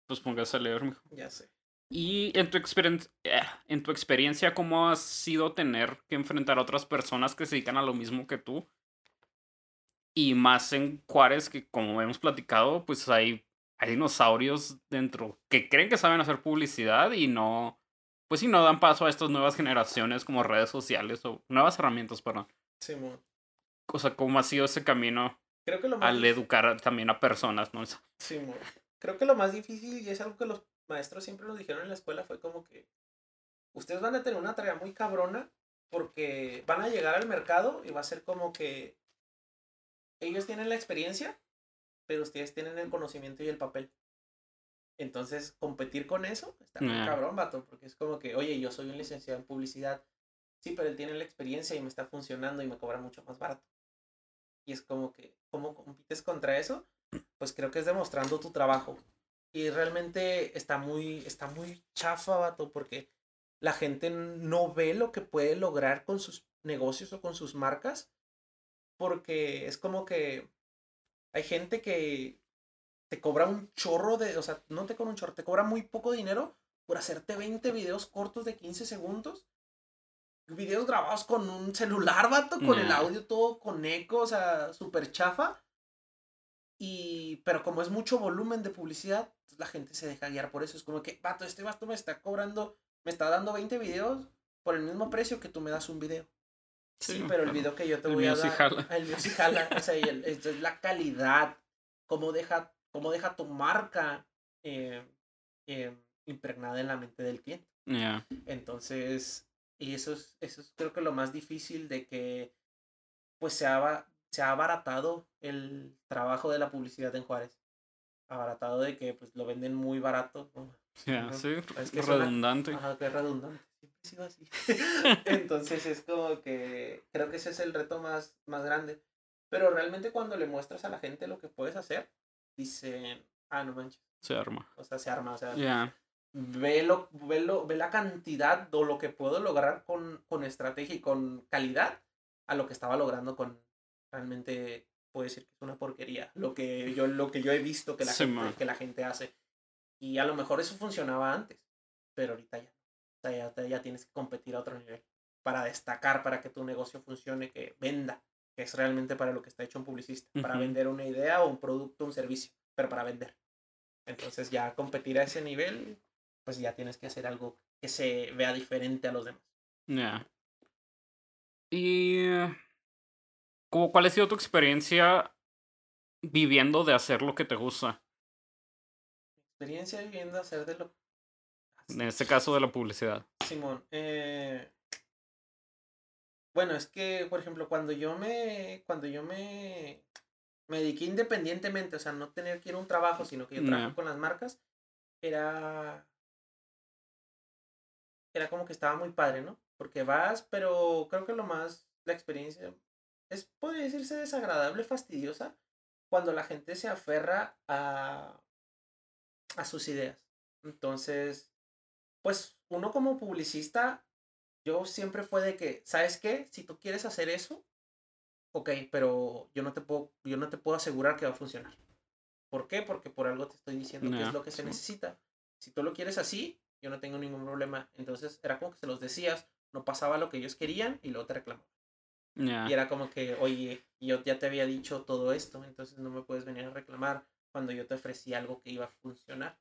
Pues póngase a leer, mijo. Ya sé. Y en tu, experien- eh, en tu experiencia, ¿cómo ha sido tener que enfrentar a otras personas que se dedican a lo mismo que tú? Y más en Juárez, que como hemos platicado, pues hay, hay dinosaurios dentro que creen que saben hacer publicidad y no, pues sí, no dan paso a estas nuevas generaciones como redes sociales o nuevas herramientas, perdón. Simón. O sea, ¿cómo ha sido ese camino Creo que lo más al educar también a personas, no? Simón. Creo que lo más difícil, y es algo que los maestros siempre nos dijeron en la escuela, fue como que ustedes van a tener una tarea muy cabrona porque van a llegar al mercado y va a ser como que ellos tienen la experiencia, pero ustedes tienen el conocimiento y el papel. Entonces, competir con eso está muy cabrón, vato, porque es como que, oye, yo soy un licenciado en publicidad, sí, pero él tiene la experiencia y me está funcionando y me cobra mucho más barato. Y es como que, ¿cómo compites contra eso? Pues creo que es demostrando tu trabajo. Y realmente está muy, está muy chafa, vato, porque la gente no ve lo que puede lograr con sus negocios o con sus marcas. Porque es como que hay gente que te cobra un chorro de, o sea, no te cobra un chorro, te cobra muy poco dinero por hacerte 20 videos cortos de 15 segundos. Videos grabados con un celular, vato, con el audio todo con eco, o sea, súper chafa. Y, pero como es mucho volumen de publicidad, pues, la gente se deja guiar por eso. Es como que, vato, este vato me está cobrando, me está dando 20 videos por el mismo precio que tú me das un video. Sí, pero el video que yo te voy a dar. Jala. El mío sí jala. o sea, el, es la calidad. Cómo deja, cómo deja tu marca eh, eh, impregnada en la mente del cliente. Entonces, y eso es, eso es creo que lo más difícil de que pues se ha, se ha abaratado el trabajo de la publicidad en Juárez. Abaratado de que pues lo venden muy barato. Sí, es que redundante. ajá, que es redundante. Siempre ha sido así. [laughs] Entonces es como que creo que ese es el reto más, más grande. Pero realmente cuando le muestras a la gente lo que puedes hacer, dicen, ah, no manches. Se arma. O sea, se arma. O sea, ve, lo, ve, lo, ve la cantidad o lo que puedo lograr con, con estrategia y con calidad a lo que estaba logrando con realmente puedo decir que es una porquería lo que yo lo que yo he visto que la gente que la gente hace. Y a lo mejor eso funcionaba antes pero ahorita ya o sea, ya, ya tienes que competir a otro nivel para destacar para que tu negocio funcione que venda que es realmente para lo que está hecho un publicista para vender una idea o un producto un servicio pero para vender. Entonces ya competir a ese nivel pues ya tienes que hacer algo que se vea diferente a los demás. Ya. Y como, ¿cuál ha sido tu experiencia viviendo de hacer lo que te gusta? Experiencia viviendo de hacer de lo En este caso de la publicidad. Simón, eh... bueno, es que, por ejemplo, cuando yo me, cuando yo me, me dediqué independientemente, o sea, no tener que ir a un trabajo, sino que yo trabajo con las marcas, era, era como que estaba muy padre, ¿no? Porque vas, pero creo que lo más, la experiencia es, podría decirse, desagradable, fastidiosa, cuando la gente se aferra a, a sus ideas. Entonces, pues uno como publicista, yo siempre fue de que, ¿sabes qué? Si tú quieres hacer eso, ok, pero yo no te puedo, yo no te puedo asegurar que va a funcionar. ¿Por qué? Porque por algo te estoy diciendo que es lo que se necesita. Si tú lo quieres así, yo no tengo ningún problema. Entonces era como que se los decías, no pasaba lo que ellos querían y luego te reclamaban. Y era como que, oye, yo ya te había dicho todo esto, entonces no me puedes venir a reclamar cuando yo te ofrecí algo que iba a funcionar.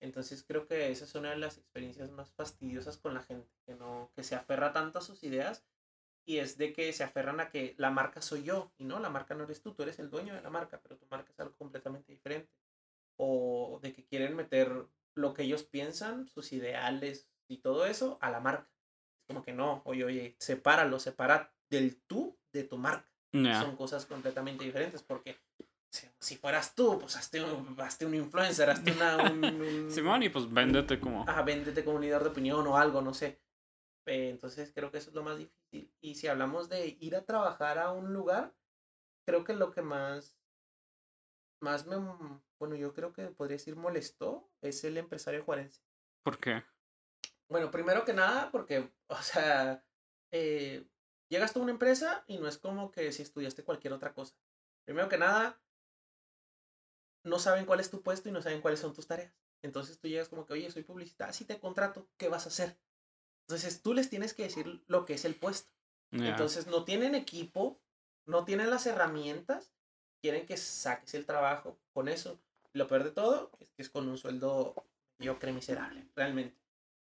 Entonces creo que esa es una de las experiencias más fastidiosas con la gente, que no, que se aferra tanto a sus ideas y es de que se aferran a que la marca soy yo y no, la marca no eres tú, tú eres el dueño de la marca, pero tu marca es algo completamente diferente. O de que quieren meter lo que ellos piensan, sus ideales y todo eso a la marca. Como que no, oye, oye, sepáralo, separa del tú de tu marca. Son cosas completamente diferentes porque si, fueras tú, pues hazte un, hazte un influencer, hazte una... Un, [laughs] Simón, y pues véndete como... Ah, véndete como un líder de opinión o algo, no sé. Eh, entonces creo que eso es lo más difícil. Y si hablamos de ir a trabajar a un lugar, creo que lo que más, más me, bueno, yo creo que podría decir molestó es el empresario juarense. ¿Por qué? Bueno, primero que nada, porque, o sea, eh, llegas tú a una empresa y no es como que si estudiaste cualquier otra cosa. Primero que nada, no saben cuál es tu puesto y no saben cuáles son tus tareas. Entonces tú llegas como que, oye, soy publicista, si te contrato, ¿qué vas a hacer? Entonces tú les tienes que decir lo que es el puesto. Entonces no tienen equipo, no tienen las herramientas, quieren que saques el trabajo con eso. Lo peor de todo es que es con un sueldo, yo creo, miserable, realmente.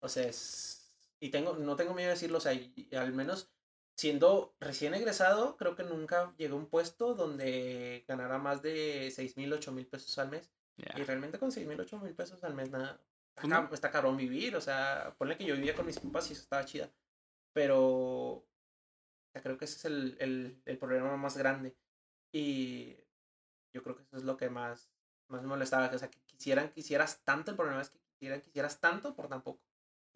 O sea, es... Y tengo, no tengo miedo de decirlo, o sea, al menos siendo recién egresado, creo que nunca llegué a un puesto donde ganara más de 6 mil, 8 mil pesos al mes. Y realmente con 6 mil, 8 mil pesos al mes, nada, está, está cabrón vivir. O sea, ponle que yo vivía con mis papás y eso estaba chida. Pero creo que ese es el, el, el, problema más grande. Y yo creo que eso es lo que más, más me molestaba. O sea, que quisieran, quisieras tanto, el problema es que quisieran, quisieras tanto por tan poco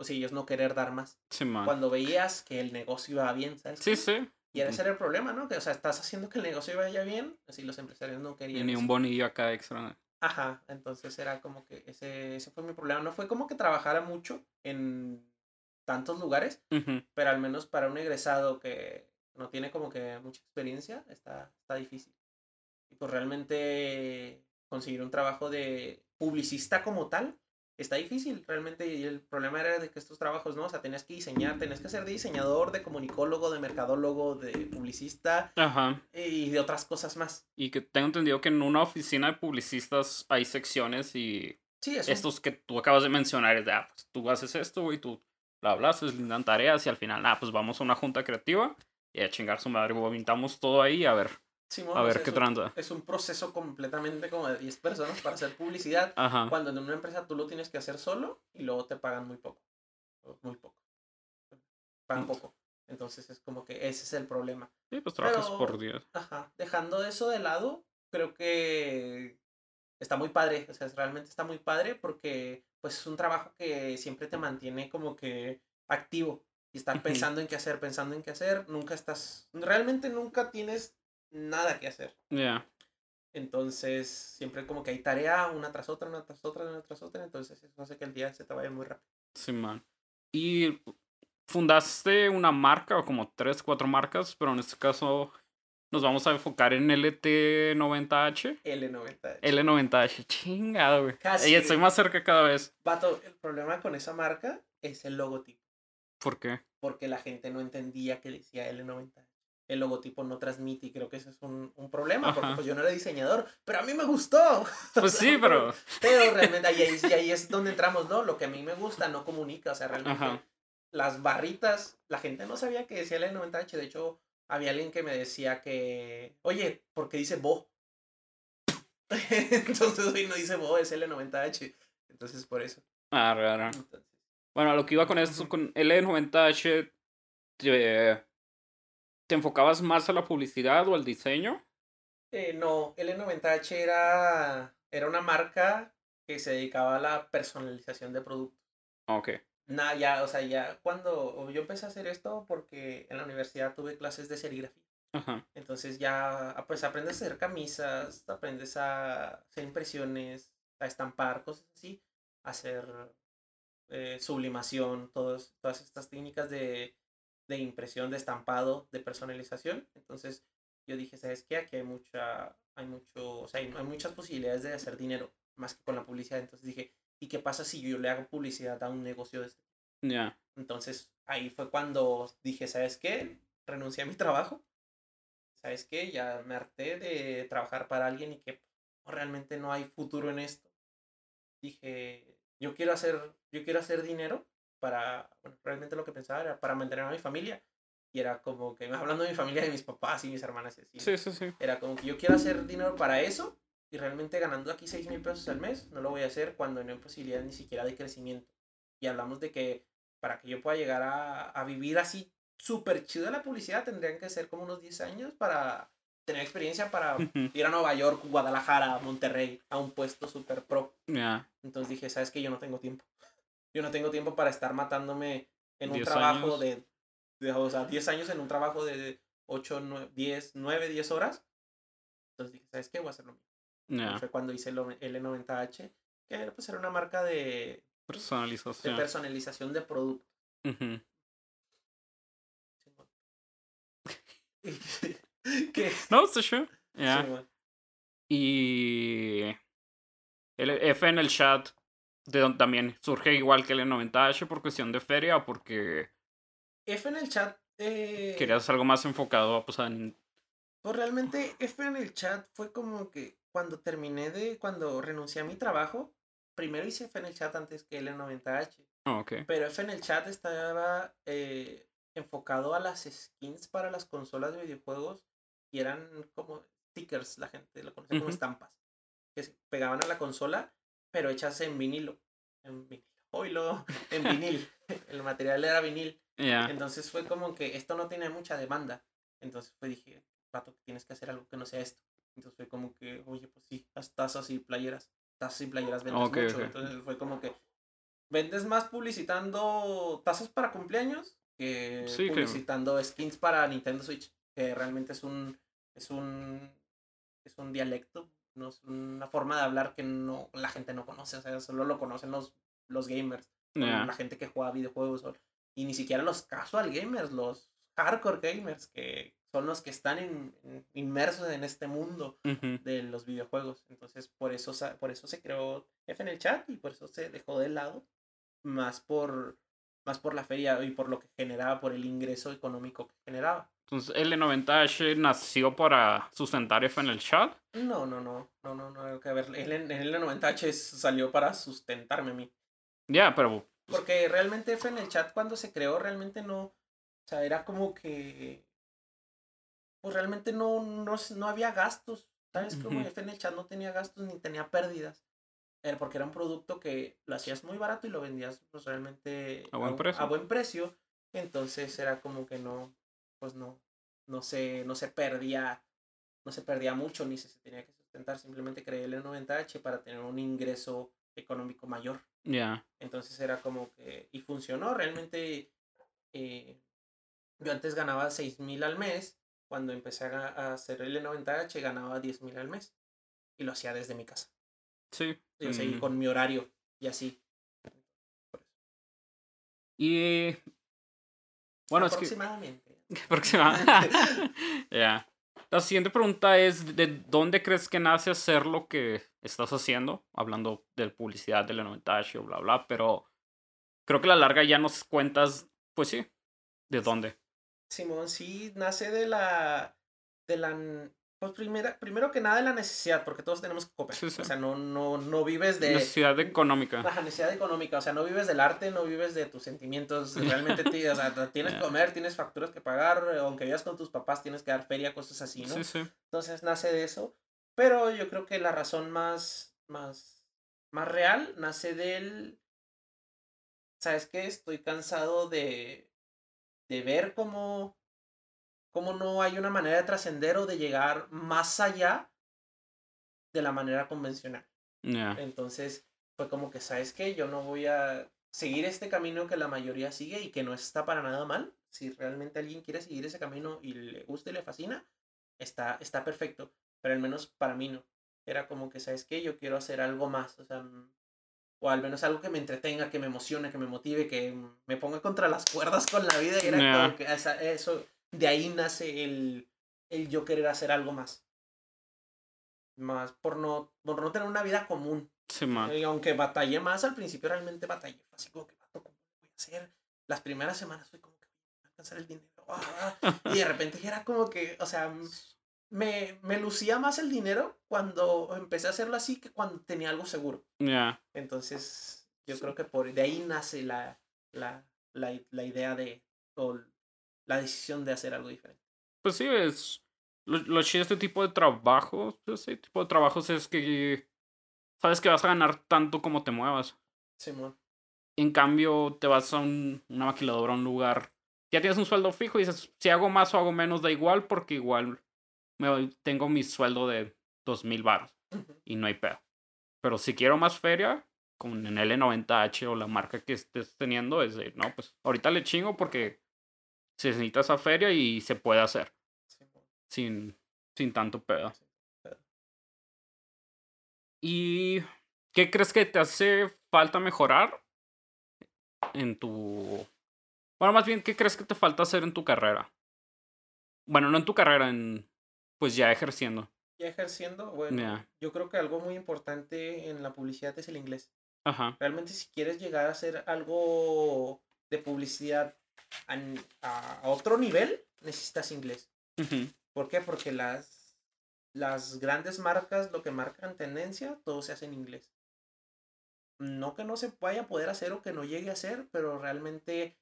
sea, ellos no querer dar más. Sí, Cuando veías que el negocio iba bien, ¿sabes? Sí, sí. Y ese era el problema, ¿no? Que, o sea, estás haciendo que el negocio vaya bien, así los empresarios no querían. Y ni un bonillo acá extra. Ajá, entonces era como que ese, ese fue mi problema. No fue como que trabajara mucho en tantos lugares, pero al menos para un egresado que no tiene como que mucha experiencia, está, está difícil. Y pues realmente conseguir un trabajo de publicista como tal, está difícil realmente y el problema era de que estos trabajos, ¿no? O sea, tenías que diseñar, tenías que ser de diseñador, de comunicólogo, de mercadólogo, de publicista Ajá. y de otras cosas más. Y que tengo entendido que en una oficina de publicistas hay secciones y sí, estos que tú acabas de mencionar es de, ah, pues tú haces esto, y tú la hablas, les dan tareas y al final, ah, pues vamos a una junta creativa Y a chingar su madre, vomitamos todo ahí a ver. Simón, A ver qué tranza. Es un proceso completamente como de 10 personas para hacer publicidad. Ajá. Cuando en una empresa tú lo tienes que hacer solo y luego te pagan muy poco. Muy poco. Pagan poco. Entonces es como que ese es el problema. Sí, pues trabajas Pero- por día. Ajá. Dejando eso de lado, creo que está muy padre. O sea, realmente está muy padre porque pues es un trabajo que siempre te mantiene como que activo. Y estar pensando en qué hacer, pensando en qué hacer. Nunca estás. Realmente nunca tienes nada que hacer. Ya. Entonces, siempre como que hay tarea una tras otra, una tras otra, una tras otra. Entonces, eso hace que el día se te vaya muy rápido. Sí, man. Y fundaste una marca, o como tres, cuatro marcas, pero en este caso nos vamos a enfocar en LT90H. L90. L90H, chingado, güey. Casi, Y estoy más cerca cada vez. Vato, el problema con esa marca es el logotipo. ¿Por qué? Porque la gente no entendía que decía L90. El logotipo no transmite y creo que ese es un, un problema. Porque pues yo no era diseñador, pero a mí me gustó. [laughs] Pues sí, pero. Pero realmente ahí, ahí, y ahí es donde entramos, ¿no? Lo que a mí me gusta no comunica, o sea, realmente Ajá. las barritas, la gente no sabía que decía el 90H, de hecho, había alguien que me decía que, oye, ¿por qué dice Bo? [laughs] Entonces hoy no dice Bo, es L90H. Entonces por eso. Ah, raro. Entonces, Bueno, lo que iba con esto, con L90H, te, ¿te enfocabas más a la publicidad o al diseño? eh, no, L90H era, era una marca que se dedicaba a la personalización de productos. Ok. Nada, ya, o sea, ya cuando yo empecé a hacer esto porque en la universidad tuve clases de serigrafía. Ajá. Entonces ya, ah, pues aprendes a hacer camisas, aprendes a hacer impresiones, a estampar, cosas así, a hacer eh, sublimación, todos, todas estas técnicas de, de impresión, de estampado, de personalización. Entonces yo dije, ¿sabes qué? Aquí hay mucha, hay mucho, o sea, hay, hay muchas posibilidades de hacer dinero, más que con la publicidad. Entonces dije, ¿y qué pasa si yo le hago publicidad a un negocio de este? Ya. Entonces ahí fue cuando dije, ¿sabes qué? Renuncié a mi trabajo. ¿Sabes qué? Ya me harté de trabajar para alguien y que no, realmente no hay futuro en esto. Dije, yo quiero hacer, yo quiero hacer dinero para, bueno, realmente lo que pensaba era para mantener a mi familia. Y era como que, hablando de mi familia, de mis papás y mis hermanas y así. Sí, sí, sí. Era como que yo quiero hacer dinero para eso y realmente ganando aquí 6 mil pesos al mes, no lo voy a hacer cuando no hay posibilidad ni siquiera de crecimiento. Y hablamos de que para que yo pueda llegar a, a vivir así súper chido la publicidad tendrían que ser como unos 10 años para tener experiencia para ir a Nueva York, Guadalajara, Monterrey, a un puesto súper pro. Ya. Entonces dije, ¿sabes qué? Yo no tengo tiempo. Yo no tengo tiempo para estar matándome en un 10 trabajo de, de, o sea, 10 años en un trabajo de 8, 9, 10, 9, 10 horas. Entonces dije, ¿sabes qué? Voy a hacer lo mismo. Y Ya. Fue cuando hice el L90H, que era, pues, era una marca de, de Personalización. personalización de productos. Ujú. [laughs] que, No, está chido. Ya. Simón. Y el F en el chat de donde también surge igual que el 90H por cuestión de feria o porque F en el chat. Eh, querías algo más enfocado pues, a Pues realmente F en el chat fue como que cuando terminé de, cuando renuncié a mi trabajo, primero hice F en el chat antes que L90H. Oh, ok. Pero F en el chat estaba eh, enfocado a las skins para las consolas de videojuegos y eran como stickers, la gente lo conocía como Ujú. estampas, que se pegaban a la consola, pero hechas en vinilo. En vinilo. Oilo, [laughs] en vinil. [laughs] El material era vinil. Entonces fue como que esto no tiene mucha demanda. Entonces fue dije, pato, tienes que hacer algo que no sea esto. Entonces fue como que, oye, pues sí, las tazas y playeras. Tazas y playeras vendes mucho. Entonces fue como que vendes más publicitando tazas para cumpleaños que Sí, que- publicitando skins para Nintendo Switch. Que realmente es un, es un, es un dialecto, no es una forma de hablar que no, la gente no conoce. O sea, solo lo conocen los, los gamers la gente que juega videojuegos y ni siquiera los casual gamers, los hardcore gamers que son los que están in- in- inmersos en este mundo de los videojuegos. Entonces, por eso, por eso se creó F en el chat y por eso se dejó de lado más por más por la feria y por lo que generaba, por el ingreso económico que generaba. Entonces, L90H nació para sustentar F en el chat. No, no, no, no, no, no, hay que ver. El, el L90H salió para sustentarme a mí. Ya, pero. Porque realmente F en el chat cuando se creó realmente no, o sea, era como que pues realmente no, no, no había gastos. ¿Sabes? Como Ujú. F en el chat no tenía gastos ni tenía pérdidas. Era porque era un producto que lo hacías muy barato y lo vendías pues realmente A buen precio. a buen precio. Entonces era como que no, pues no, no se, no se perdía, no se perdía mucho ni se, se tenía que sustentar. Simplemente creé el 90H para tener un ingreso económico mayor. Ya. Entonces era como que, y funcionó, realmente eh, yo antes ganaba 6 mil al mes, cuando empecé a, a hacer el 90H ganaba 10 mil al mes, y lo hacía desde mi casa, Sí. mm, con mi horario, y así. Y. Bueno, es que. Aproximadamente. [laughs] Aproximadamente. [laughs] Ya. La siguiente pregunta es: ¿de dónde crees que nace hacer lo que estás haciendo? Hablando de publicidad, de la 90 o bla, bla, pero creo que a la larga ya nos cuentas, pues sí, ¿de dónde? Simón sí nace de la, de la, pues primera, primero que nada de la necesidad, porque todos tenemos que comer, Sí, sí. o sea, no, no, no vives de... Necesidad económica. La necesidad económica, o sea, no vives del arte, no vives de tus sentimientos, [laughs] realmente o sea, tienes que comer, tienes facturas que pagar, aunque vivas con tus papás tienes que dar feria, cosas así, ¿no? Sí, sí. Entonces nace de eso, pero yo creo que la razón más, más, más real nace del, ¿sabes qué? Estoy cansado de, de ver cómo, cómo no hay una manera de trascender o de llegar más allá de la manera convencional. Ya. Entonces fue como que, ¿sabes qué? Yo no voy a seguir este camino que la mayoría sigue y que no está para nada mal. Si realmente alguien quiere seguir ese camino y le gusta y le fascina, está, está perfecto. Pero al menos para mí no. Era como que, ¿sabes qué? Yo quiero hacer algo más. O sea, mm, o al menos algo que me entretenga, que me emocione, que me motive, que me ponga contra las cuerdas con la vida. Y era Ya. como que eso, de ahí nace el, el yo querer hacer algo más. Más por no, por no tener una vida común. Sí. Y aunque batallé más, al principio realmente batallé. Así como que, ¿cómo voy a hacer? Las primeras semanas fue como que voy a alcanzar el dinero. ah, ah", Y de [laughs] repente era como que, o sea, me, me lucía más el dinero cuando empecé a hacerlo así que cuando tenía algo seguro. Ya. Entonces, yo creo que por de ahí nace la, la, la, la idea de, o la decisión de hacer algo diferente. Pues sí, es. Lo, lo chido de este tipo de trabajos, este tipo de trabajos es que sabes que vas a ganar tanto como te muevas. Simón. En cambio, te vas a un- una maquiladora, a un lugar, ya tienes un sueldo fijo y dices, si hago más o hago menos, da igual, porque igual me tengo mi sueldo de dos mil baros y no hay pedo. Pero si quiero más feria, con el L90H o la marca que estés teniendo, es de, no, pues ahorita le chingo porque se necesita esa feria y se puede hacer sin, sin tanto pedo. Sí. ¿Y qué crees que te hace falta mejorar en tu... Bueno, más bien, ¿qué crees que te falta hacer en tu carrera? Bueno, no en tu carrera, en... Pues ya ejerciendo. Ya ejerciendo, bueno, yo creo que algo muy importante en la publicidad es el inglés. Ajá. Realmente si quieres llegar a hacer algo de publicidad a, otro nivel, necesitas inglés. ¿Por qué? Porque las, las grandes marcas, lo que marcan tendencia, todo se hace en inglés. No que no se vaya a poder hacer o que no llegue a ser, pero realmente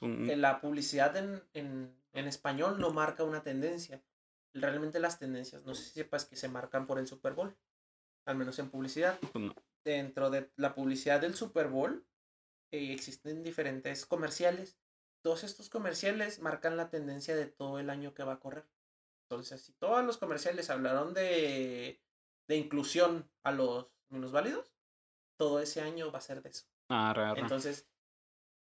un- la publicidad en, en, en español no marca una tendencia. Realmente las tendencias, no sé si sepas que se marcan por el Super Bowl, al menos en publicidad pues no. dentro de la publicidad del Super Bowl eh, existen diferentes comerciales. Todos estos comerciales marcan la tendencia de todo el año que va a correr. Entonces, si todos los comerciales hablaron de, de inclusión a los minusválidos, todo ese año va a ser de eso. Ah. Entonces,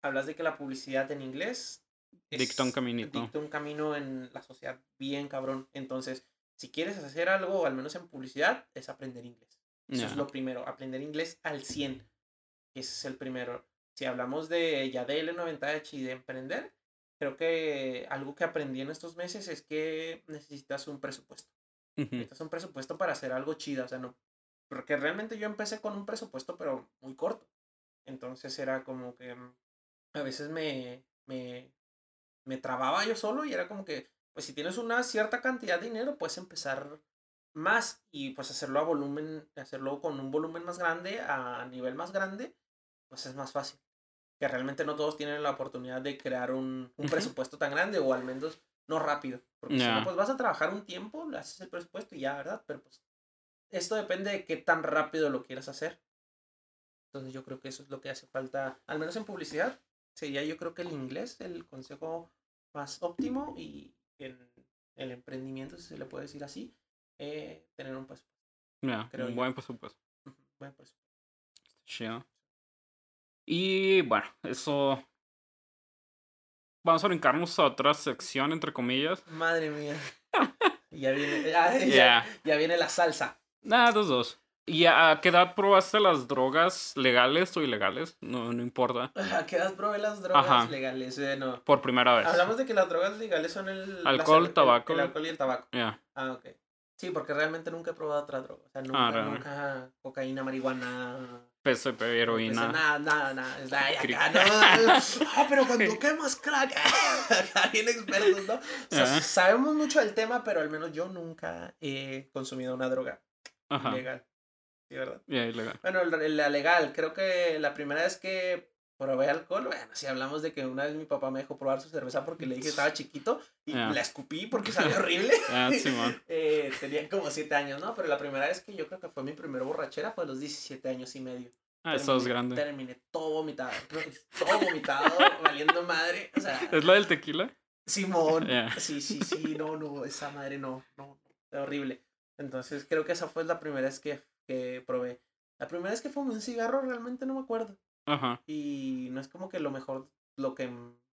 hablas de que la publicidad en inglés Dicta un caminito. dicta un camino en la sociedad bien cabrón. Entonces, si quieres hacer algo, al menos en publicidad, es aprender inglés. Eso es lo primero, aprender inglés al 100. Ese es el primero. Si hablamos de ya de L90H y de emprender, creo que algo que aprendí en estos meses es que necesitas un presupuesto. Necesitas un presupuesto para hacer algo chido. O sea, no. Porque realmente yo empecé con un presupuesto, pero muy corto. Entonces era como que mm, a veces me, me, me trababa yo solo y era como que, pues si tienes una cierta cantidad de dinero, puedes empezar más y pues hacerlo a volumen, hacerlo con un volumen más grande, a nivel más grande, pues es más fácil. Que realmente no todos tienen la oportunidad de crear un, un presupuesto tan grande o al menos no rápido. Porque si no, pues vas a trabajar un tiempo, le haces el presupuesto y ya, ¿verdad? Pero pues esto depende de qué tan rápido lo quieras hacer. Entonces yo creo que eso es lo que hace falta, al menos en publicidad, sería yo creo que el inglés el consejo más óptimo y en el emprendimiento, si se le puede decir así, eh, tener un presupuesto. Un buen presupuesto. Buen presupuesto. Chido. Y bueno, eso. Vamos a brincarnos a otra sección, entre comillas. Madre mía. [laughs] ya viene, ya, ya- Ya. ya viene la salsa. Nada, dos, dos. ¿Y a qué edad probaste las drogas legales o ilegales? No, no importa. ¿A qué edad probé las drogas Ajá. legales? Eh, no. Por primera vez. Hablamos de que las drogas legales son el... Alcohol, tabaco. El, alcohol y el tabaco. Ya. Ah, ok. Sí, porque realmente nunca he probado otra droga. O sea, nunca, Ah, nunca cocaína, marihuana... PCP, heroína. Nada, nada, nada. Es la- Cric. acá, no. [laughs] Ah, pero cuando quemas crack. Acá [laughs] bien expertos, ¿no? O sea, Ajá. sabemos mucho del tema, pero al menos yo nunca he consumido una droga legal. Sí, ¿verdad? Ya, ilegal. Bueno, la legal, creo que la primera vez que probé alcohol, bueno, si hablamos de que una vez mi papá me dejó probar su cerveza porque le dije que estaba [laughs] chiquito y la escupí porque [laughs] sabía horrible. Simón. [laughs] Eh, tenía como 7 años, ¿no? Pero la primera vez que yo creo que fue mi primera borrachera fue a los 17 años y medio. Ah, eso es grande. Terminé todo vomitado, todo vomitado, valiendo madre. O sea, ¿Es la del tequila? Simón. Sí, sí, sí, no, no, esa madre no, no, no, horrible. Entonces creo que esa fue la primera vez que, que probé. La primera vez que fumé un cigarro realmente no me acuerdo. Ajá. Y no es como que lo mejor, lo que,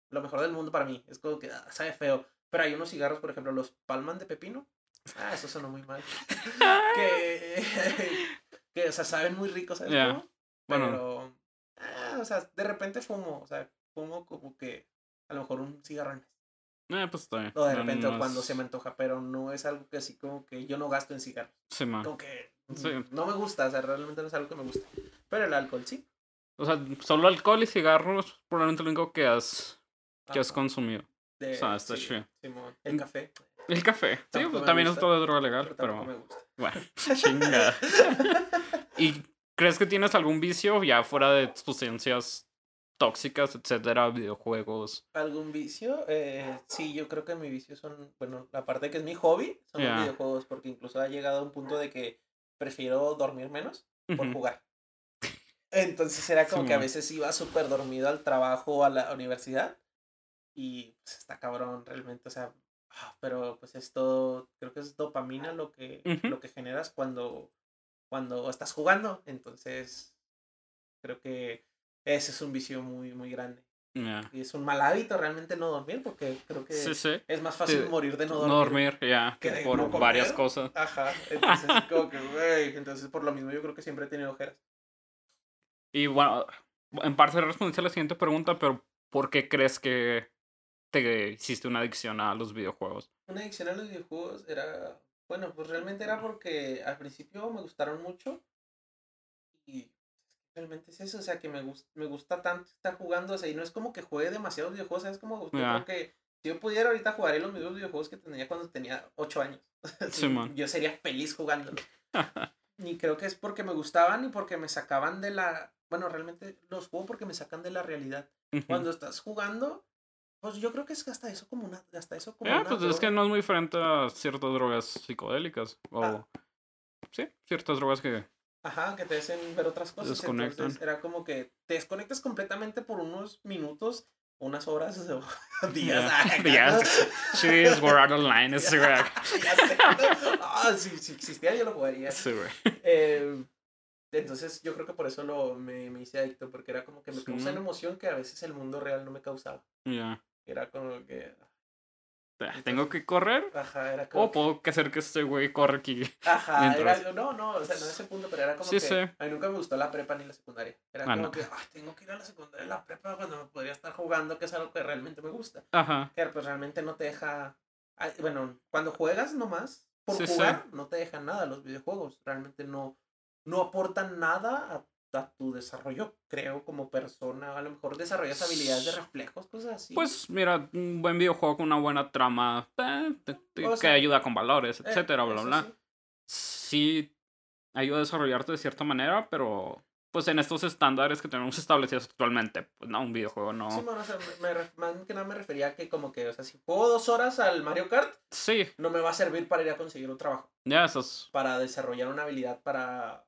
lo mejor del mundo para mí. Es como que ah, sabe feo. Pero hay unos cigarros, por ejemplo, los Palman de pepino. Ah, eso sonó muy mal. [laughs] que, [laughs] que, o sea, saben muy ricos, ¿sabes? Ya. cómo? Bueno. Pero, ah, o sea, de repente fumo, o sea, fumo como que a lo mejor un cigarro mes. Eh, pues está bien. O de repente no cuando es- se me antoja, pero no es algo que así como que yo no gasto en cigarros. Como que mm, Sí. no me gusta, o sea, realmente no es algo que me gusta. Pero el alcohol sí. O sea, solo alcohol y cigarros, probablemente lo único que has, que has consumido. de- o sea, está sí, chido. Simón. El café, El café. Sí, Tampoco pues también es todo de droga legal, pero pero me gusta. bueno, [laughs] chingada. ¿Y crees que tienes algún vicio ya fuera de sustancias tóxicas, etcétera, videojuegos? ¿Algún vicio? Eh, sí, yo creo que mi vicio son, bueno, la parte que es mi hobby son los videojuegos, porque incluso ha llegado a un punto de que prefiero dormir menos por jugar. Entonces era como que a veces iba súper dormido al trabajo o a la universidad y pues está cabrón realmente, o sea, ah, pero pues esto creo que es dopamina lo que, lo que generas cuando, cuando estás jugando, entonces creo que ese es un vicio muy, muy grande. Y es un mal hábito realmente no dormir porque creo que Sí, sí. es más fácil Sí, morir de no No dormir. dormir, ya, de por no varias cosas. Ajá, entonces como que, güey, entonces por lo mismo yo creo que siempre he tenido ojeras. Y bueno, en parte respondiste a la siguiente pregunta, pero ¿por qué crees que te hiciste una adicción a los videojuegos? Una adicción a los videojuegos era, bueno, pues realmente era porque al principio me gustaron mucho y realmente es eso, o sea, que me, gus- me gusta tanto estar jugando, o sea, y no es como que juegue demasiados videojuegos, es como, que si yo pudiera ahorita jugaré los mismos videojuegos que tenía cuando tenía 8 años. [laughs] Sí, yo sería feliz jugándolo. [laughs] Y creo que es porque me gustaban y porque me sacaban de la, bueno, realmente los juego porque me sacan de la realidad. Ujú. Cuando estás jugando, pues yo creo que es hasta eso como una, hasta eso como Ya, una pues es que droga. no es muy diferente a ciertas drogas psicodélicas. O. Ah. Sí, ciertas drogas que. Ajá, que te hacen ver otras cosas. Desconectan. Entonces era como que te desconectas completamente por unos minutos, unas horas o [laughs] [laughs] días. Ya, acá, [laughs] días. ¿no? Sí, Sword Art Online, es. Ah, si, si existiera yo lo jugaría. Sí, güey. Eh, entonces yo creo que por eso lo, me, me hice adicto, porque era como que me Sí. causa una emoción que a veces el mundo real no me causaba. Ya. Era como que... Tengo que correr. Ajá, era como... O puedo hacer que este güey corre aquí. [laughs] Ajá, mientras- era, no, no, o sea, no ese punto, pero era como Sí, que sí. a mí nunca me gustó la prepa ni la secundaria. Era Ah, como no. que, ah, tengo que ir a la secundaria la prepa cuando me podría estar jugando, que es algo que realmente me gusta. Ajá. Pero pues realmente no te deja, ay, bueno, cuando juegas nomás, por sí. jugar, no te dejan nada los videojuegos. Realmente no, no aportan nada a, a tu desarrollo, creo, como persona. A lo mejor desarrollas habilidades de reflejos, cosas así. Pues mira, un buen videojuego con una buena trama eh, te- te- O que sea, ayuda con valores, Eh, etcétera, bla, eso bla. sí. Sí, ayuda a desarrollarte de cierta manera, pero pues en estos estándares que tenemos establecidos actualmente. Pues no, un videojuego no. Sí, bueno, o sea, me, me ref- más que nada me refería a que como que, o sea, si juego dos horas al Mario Kart, Sí, no me va a servir para ir a conseguir un trabajo, ya esas. para desarrollar una habilidad para...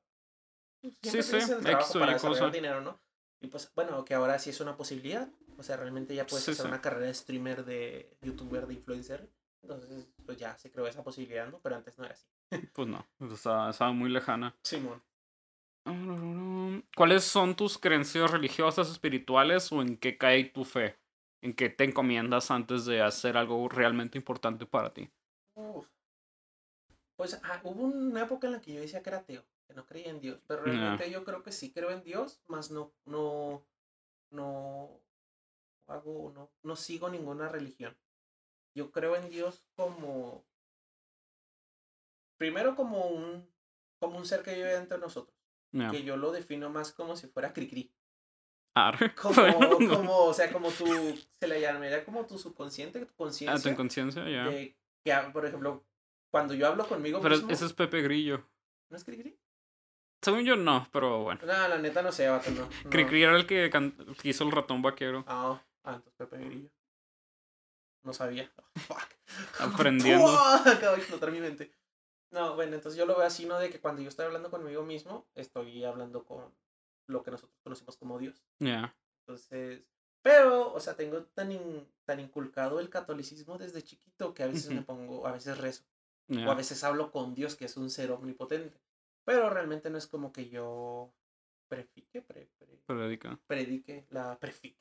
pues, Sí, sí, el X trabajo o para desarrollar dinero, ¿no? Y pues, bueno, que ahora sí es una posibilidad. O sea, realmente ya puedes Sí, hacer sí. una carrera de streamer, de youtuber, de influencer. Entonces, pues ya se creó esa posibilidad, ¿no? Pero antes no era así. [laughs] Pues no, estaba, estaba muy lejana. Simón. ¿Cuáles son tus creencias religiosas, espirituales o en qué cae tu fe? ¿En qué te encomiendas antes de hacer algo realmente importante para ti? Uf. Pues ah, hubo una época en la que yo decía que era ateo, que no creía en Dios, pero realmente yo creo que sí creo en Dios, más no, no, no hago, no, no sigo ninguna religión. Yo creo en Dios como, primero como un, como un ser que vive dentro de nosotros, que yo lo defino más como si fuera Cricri. Arre. [laughs] Como, Bueno, como, o sea, como tu, se le llamaría como tu subconsciente, tu A tu conciencia. inconsciencia, ya. que, ah, por ejemplo, cuando yo hablo conmigo Pero mismo, ese es Pepe Grillo. ¿no es Cricri? Según yo, no, pero bueno. No, la neta no sé, vato, no. no. Cricri era el que, can- el que hizo el ratón vaquero. Ah, ah, entonces Pepe Grillo. No sabía. Fuck. Aprendiendo. [laughs] Acabo de explotar mi mente. No, bueno, entonces yo lo veo así, ¿no? De que cuando yo estoy hablando conmigo mismo, estoy hablando con lo que nosotros conocemos como Dios. Ya. Entonces, pero, o sea, tengo tan, in- tan inculcado el catolicismo desde chiquito que a veces me pongo, a veces rezo. o a veces hablo con Dios, que es un ser omnipotente. Pero realmente no es como que yo prefique, pre- pre- Predica. predique, la prefique,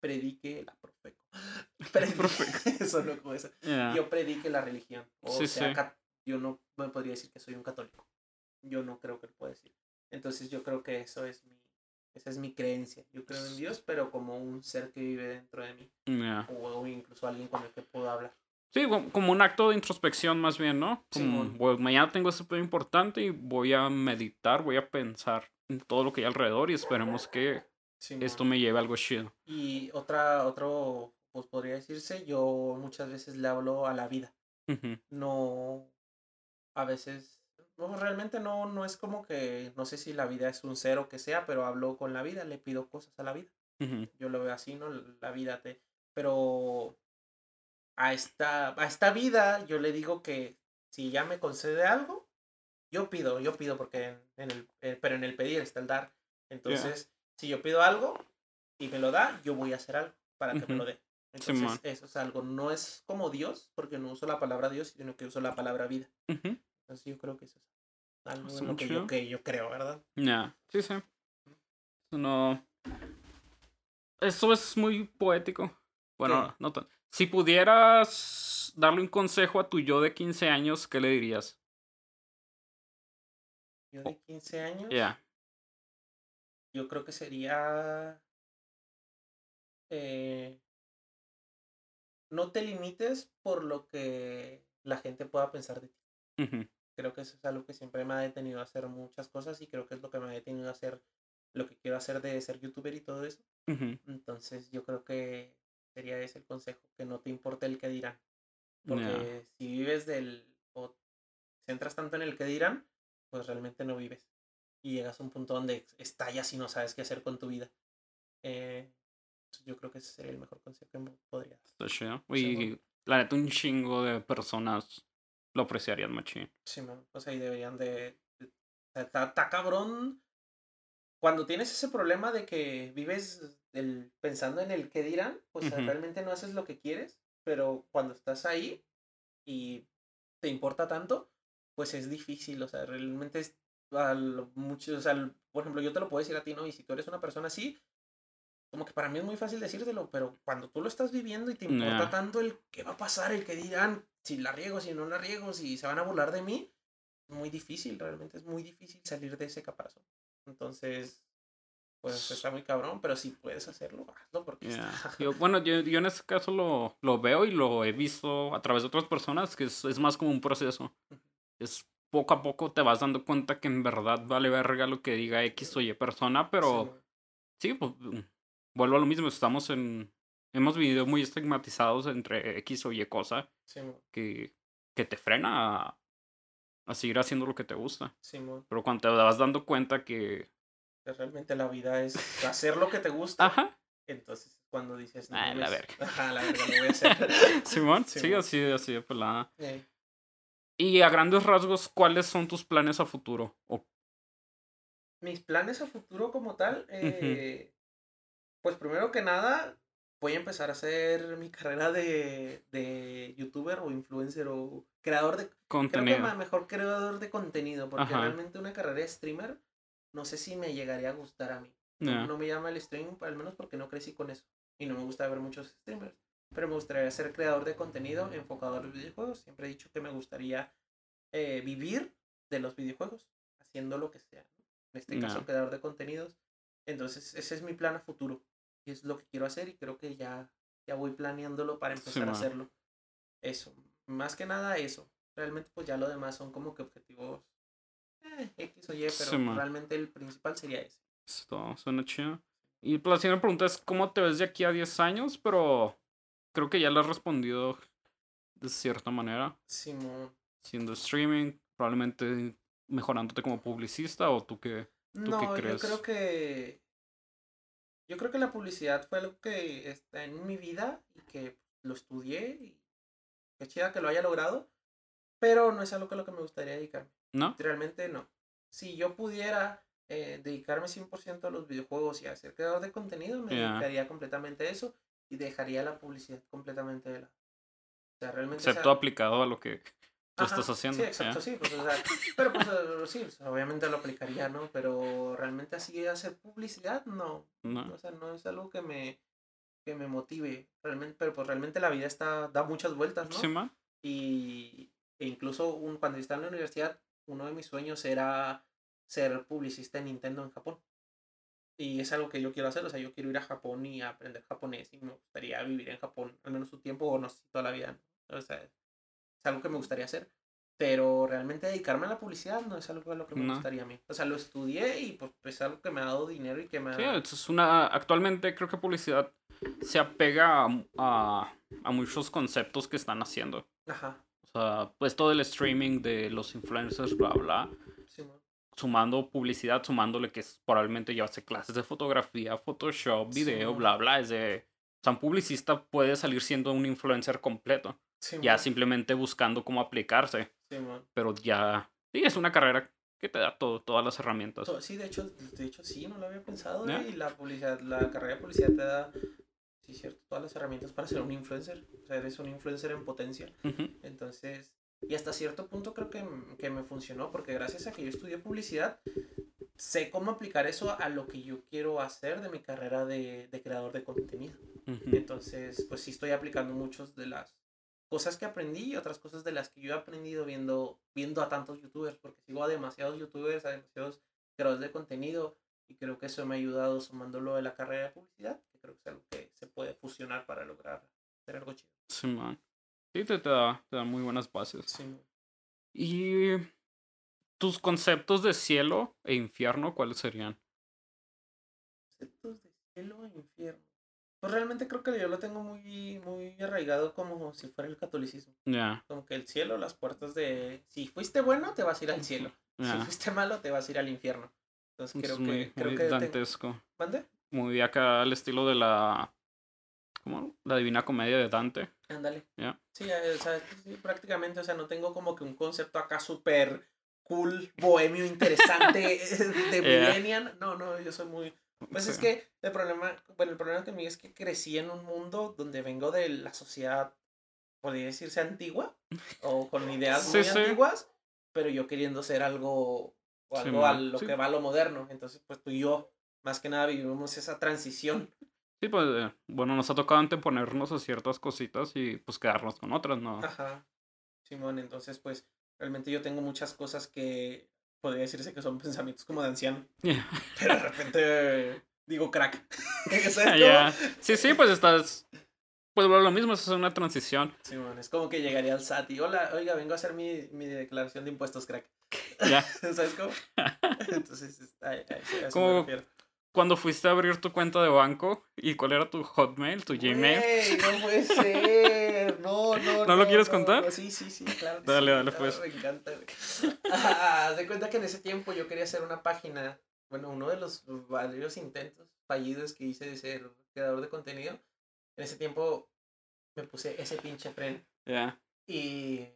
predique, la profeco. [laughs] [laughs] Predique, no como eso. Yo predique la religión. O Sí, sea, sí. yo no me podría decir que soy un católico. Yo no creo que lo pueda decir. Entonces yo creo que eso es mi, esa es mi creencia. Yo creo en Dios, pero como un ser que vive dentro de mí. O incluso alguien con el que puedo hablar. Sí, como un acto de introspección más bien, ¿no? Como, Simón. "Bueno, mañana tengo este pedo importante y voy a meditar, voy a pensar en todo lo que hay alrededor y esperemos que Simón. esto me lleve a algo chido. Y otra, otro, pues podría decirse, yo muchas veces le hablo a la vida. Ujú. No, a veces, no, realmente no, no es como que, no sé si la vida es un ser o que sea, pero hablo con la vida, le pido cosas a la vida. Ujú. Yo lo veo así, ¿no? La vida te... Pero a esta, a esta vida yo le digo que si ya me concede algo, yo pido, yo pido porque en, en el, eh, pero en el pedir está el dar. Entonces, si yo pido algo y me lo da, yo voy a hacer algo para que me lo dé. Entonces, eso es algo, no es como Dios, porque no uso la palabra Dios, sino que uso la palabra vida. Ujú. Entonces, yo creo que eso es algo lo que yo, que yo creo, ¿verdad? Ya, sí, sí. Eso No. Eso es muy poético. Bueno, ¿Qué? no tan. Si pudieras darle un consejo a tu yo de 15 años, ¿qué le dirías? Yo de 15 años. Ya. yo creo que sería eh, no te limites por lo que la gente pueda pensar de ti. Creo que eso es algo que siempre me ha detenido a hacer muchas cosas y creo que es lo que me ha detenido a hacer lo que quiero hacer de ser youtuber y todo eso. Entonces yo creo que sería ese el consejo, que no te importe el que dirán. Porque si vives del o centras tanto en el que dirán, pues realmente no vives. Y llegas a un punto donde estallas y no sabes qué hacer con tu vida. Eh, pues, yo creo que ese sería el mejor consejo que podría dar. Está chido. Sí, Y la neta, un chingo de personas lo apreciarían machín. Sí, man, o sea, y deberían de... está cabrón cuando tienes ese problema de que vives el, pensando en el que dirán, pues Ujú. realmente no haces lo que quieres, pero cuando estás ahí y te importa tanto, pues es difícil, o sea, realmente es a lo mucho, o sea, al- por ejemplo, yo te lo puedo decir a ti, ¿no? Y si tú eres una persona así, como que para mí es muy fácil decírtelo, pero cuando tú lo estás viviendo y te importa Ya. tanto el qué va a pasar, el que dirán, si la riego, si no la riego, si se van a burlar de mí, muy difícil, realmente es muy difícil salir de ese caparazón. Entonces, pues está muy cabrón, pero si puedes hacerlo, hazlo porque Ya. está... [laughs] Yo- bueno, yo, yo en este caso lo, lo veo y lo he visto a través de otras personas, que es, es más como un proceso. Es poco a poco te vas dando cuenta que en verdad vale verga lo que diga X o Y persona, pero sí, pues mm, vuelvo a lo mismo, estamos en... Hemos vivido muy estigmatizados entre X o Y cosa Simón, que, que te frena a, a seguir haciendo lo que te gusta. Simón, Pero cuando te vas dando cuenta Que realmente la vida es [laughs] hacer lo que te gusta. Ajá. Entonces, cuando dices, no, Ah, la mames, verga. Ajá, la verga, lo voy a [laughs] hacer. [laughs] Simón, sí, así, así de pelada. Y a grandes rasgos, ¿cuáles son tus planes a futuro? Mis planes a futuro como tal, eh, pues primero que nada, voy a empezar a hacer mi carrera de, de youtuber o influencer o creador de... Creo que contenido. mejor creador de contenido, porque Ajá. realmente una carrera de streamer, no sé si me llegaría a gustar a mí. No, no me llama el streaming, al menos porque no crecí con eso. Y no me gusta ver muchos streamers. Pero me gustaría ser creador de contenido enfocado a los videojuegos. Siempre he dicho que me gustaría eh, vivir de los videojuegos, haciendo lo que sea. ¿no? En este caso, creador de contenidos. Entonces, ese es mi plan a futuro. Y es lo que quiero hacer y creo que ya, ya voy planeándolo para empezar a hacerlo. Eso. Más que nada eso. Realmente, pues ya lo demás son como que objetivos eh, X o Y, pero Sí, realmente el principal sería ese. Esto suena chido. Y la siguiente pregunta es: ¿cómo te ves de aquí a 10 años? Pero creo que ya le has respondido de cierta manera. Simón. Siendo streaming, probablemente mejorándote como publicista o tú qué. ¿Tú qué No, yo crees? creo que. Yo creo que la publicidad fue algo que está en mi vida y que lo estudié y qué chida que lo haya logrado, pero no es algo que lo que me gustaría dedicarme. ¿No? Realmente no. Si yo pudiera eh, dedicarme 100% a los videojuegos y a ser creador de contenido, me dedicaría completamente a eso y dejaría la publicidad completamente de lado. O sea, realmente. Excepto esa- aplicado a lo que tú Ajá, estás haciendo. Sí, exacto, sí. Pues, o sea, pero pues sí, pues, obviamente lo aplicaría, ¿no? Pero realmente así hacer publicidad, no. No. O sea, no es algo que me, que me motive. Realmente, pero pues realmente la vida está, da muchas vueltas, ¿no? Sí, man. Y e incluso un, cuando estaba en la universidad, uno de mis sueños era ser publicista en Nintendo en Japón. Y es algo que yo quiero hacer, o sea, yo quiero ir a Japón y aprender japonés y me gustaría vivir en Japón, al menos un tiempo o no sé toda la vida. ¿no? O sea, es algo que me gustaría hacer. Pero realmente dedicarme a la publicidad no es algo lo que me No. gustaría a mí. O sea, lo estudié y pues es algo que me ha dado dinero y que me ha... Sí, es una. Actualmente creo que publicidad se apega a, a, a muchos conceptos que están haciendo. Ajá, sea, pues todo el streaming de los influencers, bla, bla. sí, Sumando publicidad, sumándole que es, probablemente llevase clases de fotografía, Photoshop, Sí, video, mo- bla, bla. Es de. O sea, un publicista puede salir siendo un influencer completo. sí, Ya simplemente buscando cómo aplicarse. sí, mo- Pero ya. Sí, es una carrera que te da todo, todas las herramientas. Sí, de hecho, de hecho sí, no lo había pensado. ¿Ya? eh, Y la publicidad, la carrera de publicidad te da, sí, cierto, todas las herramientas para ser un influencer. O sea, eres un influencer en potencia. Entonces, y hasta cierto punto creo que, que me funcionó, porque gracias a que yo estudié publicidad, sé cómo aplicar eso a lo que yo quiero hacer de mi carrera de, de creador de contenido. Entonces, pues sí estoy aplicando muchas de las cosas que aprendí y otras cosas de las que yo he aprendido viendo, viendo a tantos youtubers, porque sigo a demasiados youtubers, a demasiados creadores de contenido, y creo que eso me ha ayudado sumándolo de la carrera de publicidad, creo que es algo que se puede fusionar para lograr hacer algo chido. Sí, man. Sí, te, te da, te da muy buenas bases. Sí. Y tus conceptos de cielo e infierno, ¿cuáles serían? Conceptos de cielo e infierno. Pues realmente creo que yo lo tengo muy, muy arraigado como si fuera el catolicismo. Ya, Como que el cielo, las puertas de... Si fuiste bueno, te vas a ir al cielo. Si fuiste malo, te vas a ir al infierno. Entonces Es creo muy, que... Creo muy que tengo- dantesco. ¿Mande? Muy acá al estilo de la. ¿Cómo? La divina comedia de Dante. Ándale. Ya. Sí, eh, o sea, sí, prácticamente, o sea, no tengo como que un concepto acá súper cool, bohemio, interesante [laughs] de Yeah. millennial. No, no, yo soy muy... Pues es que el problema, bueno, el problema conmigo es que crecí en un mundo donde vengo de la sociedad, podría decirse antigua, o con ideas muy sí. antiguas, pero yo queriendo ser algo, o algo a lo que va a lo moderno. Entonces, pues tú y yo, más que nada, vivimos esa transición. [laughs] Sí, pues, eh, bueno, nos ha tocado anteponernos a ciertas cositas y pues quedarnos con otras, ¿no? Ajá. Simón, entonces, pues, realmente yo tengo muchas cosas que podría decirse que son [laughs] pensamientos como de anciano, Ya. [laughs] pero de repente digo crack. Ya. Sí, sí, pues estás. Pues lo mismo, eso es una transición. Simón, es como que llegaría al SAT y hola, oiga, vengo a hacer mi, mi declaración de impuestos, crack. Ya. ¿Sabes cómo? Entonces, ahí- ahí- a eso Como- me refiero. Cuando fuiste a abrir tu cuenta de banco, ¿y cuál era tu hotmail, tu Gmail? Güey, no [laughs] puede ser. No, no. ¿No lo quieres contar? no. Sí, sí, sí, claro. Dale, sí. dale, pues. Me encanta. Ah, haz de cuenta que en ese tiempo yo quería hacer una página. bueno, uno de los varios intentos fallidos que hice de ser creador de contenido, en ese tiempo me puse ese pinche fren. Ya. Y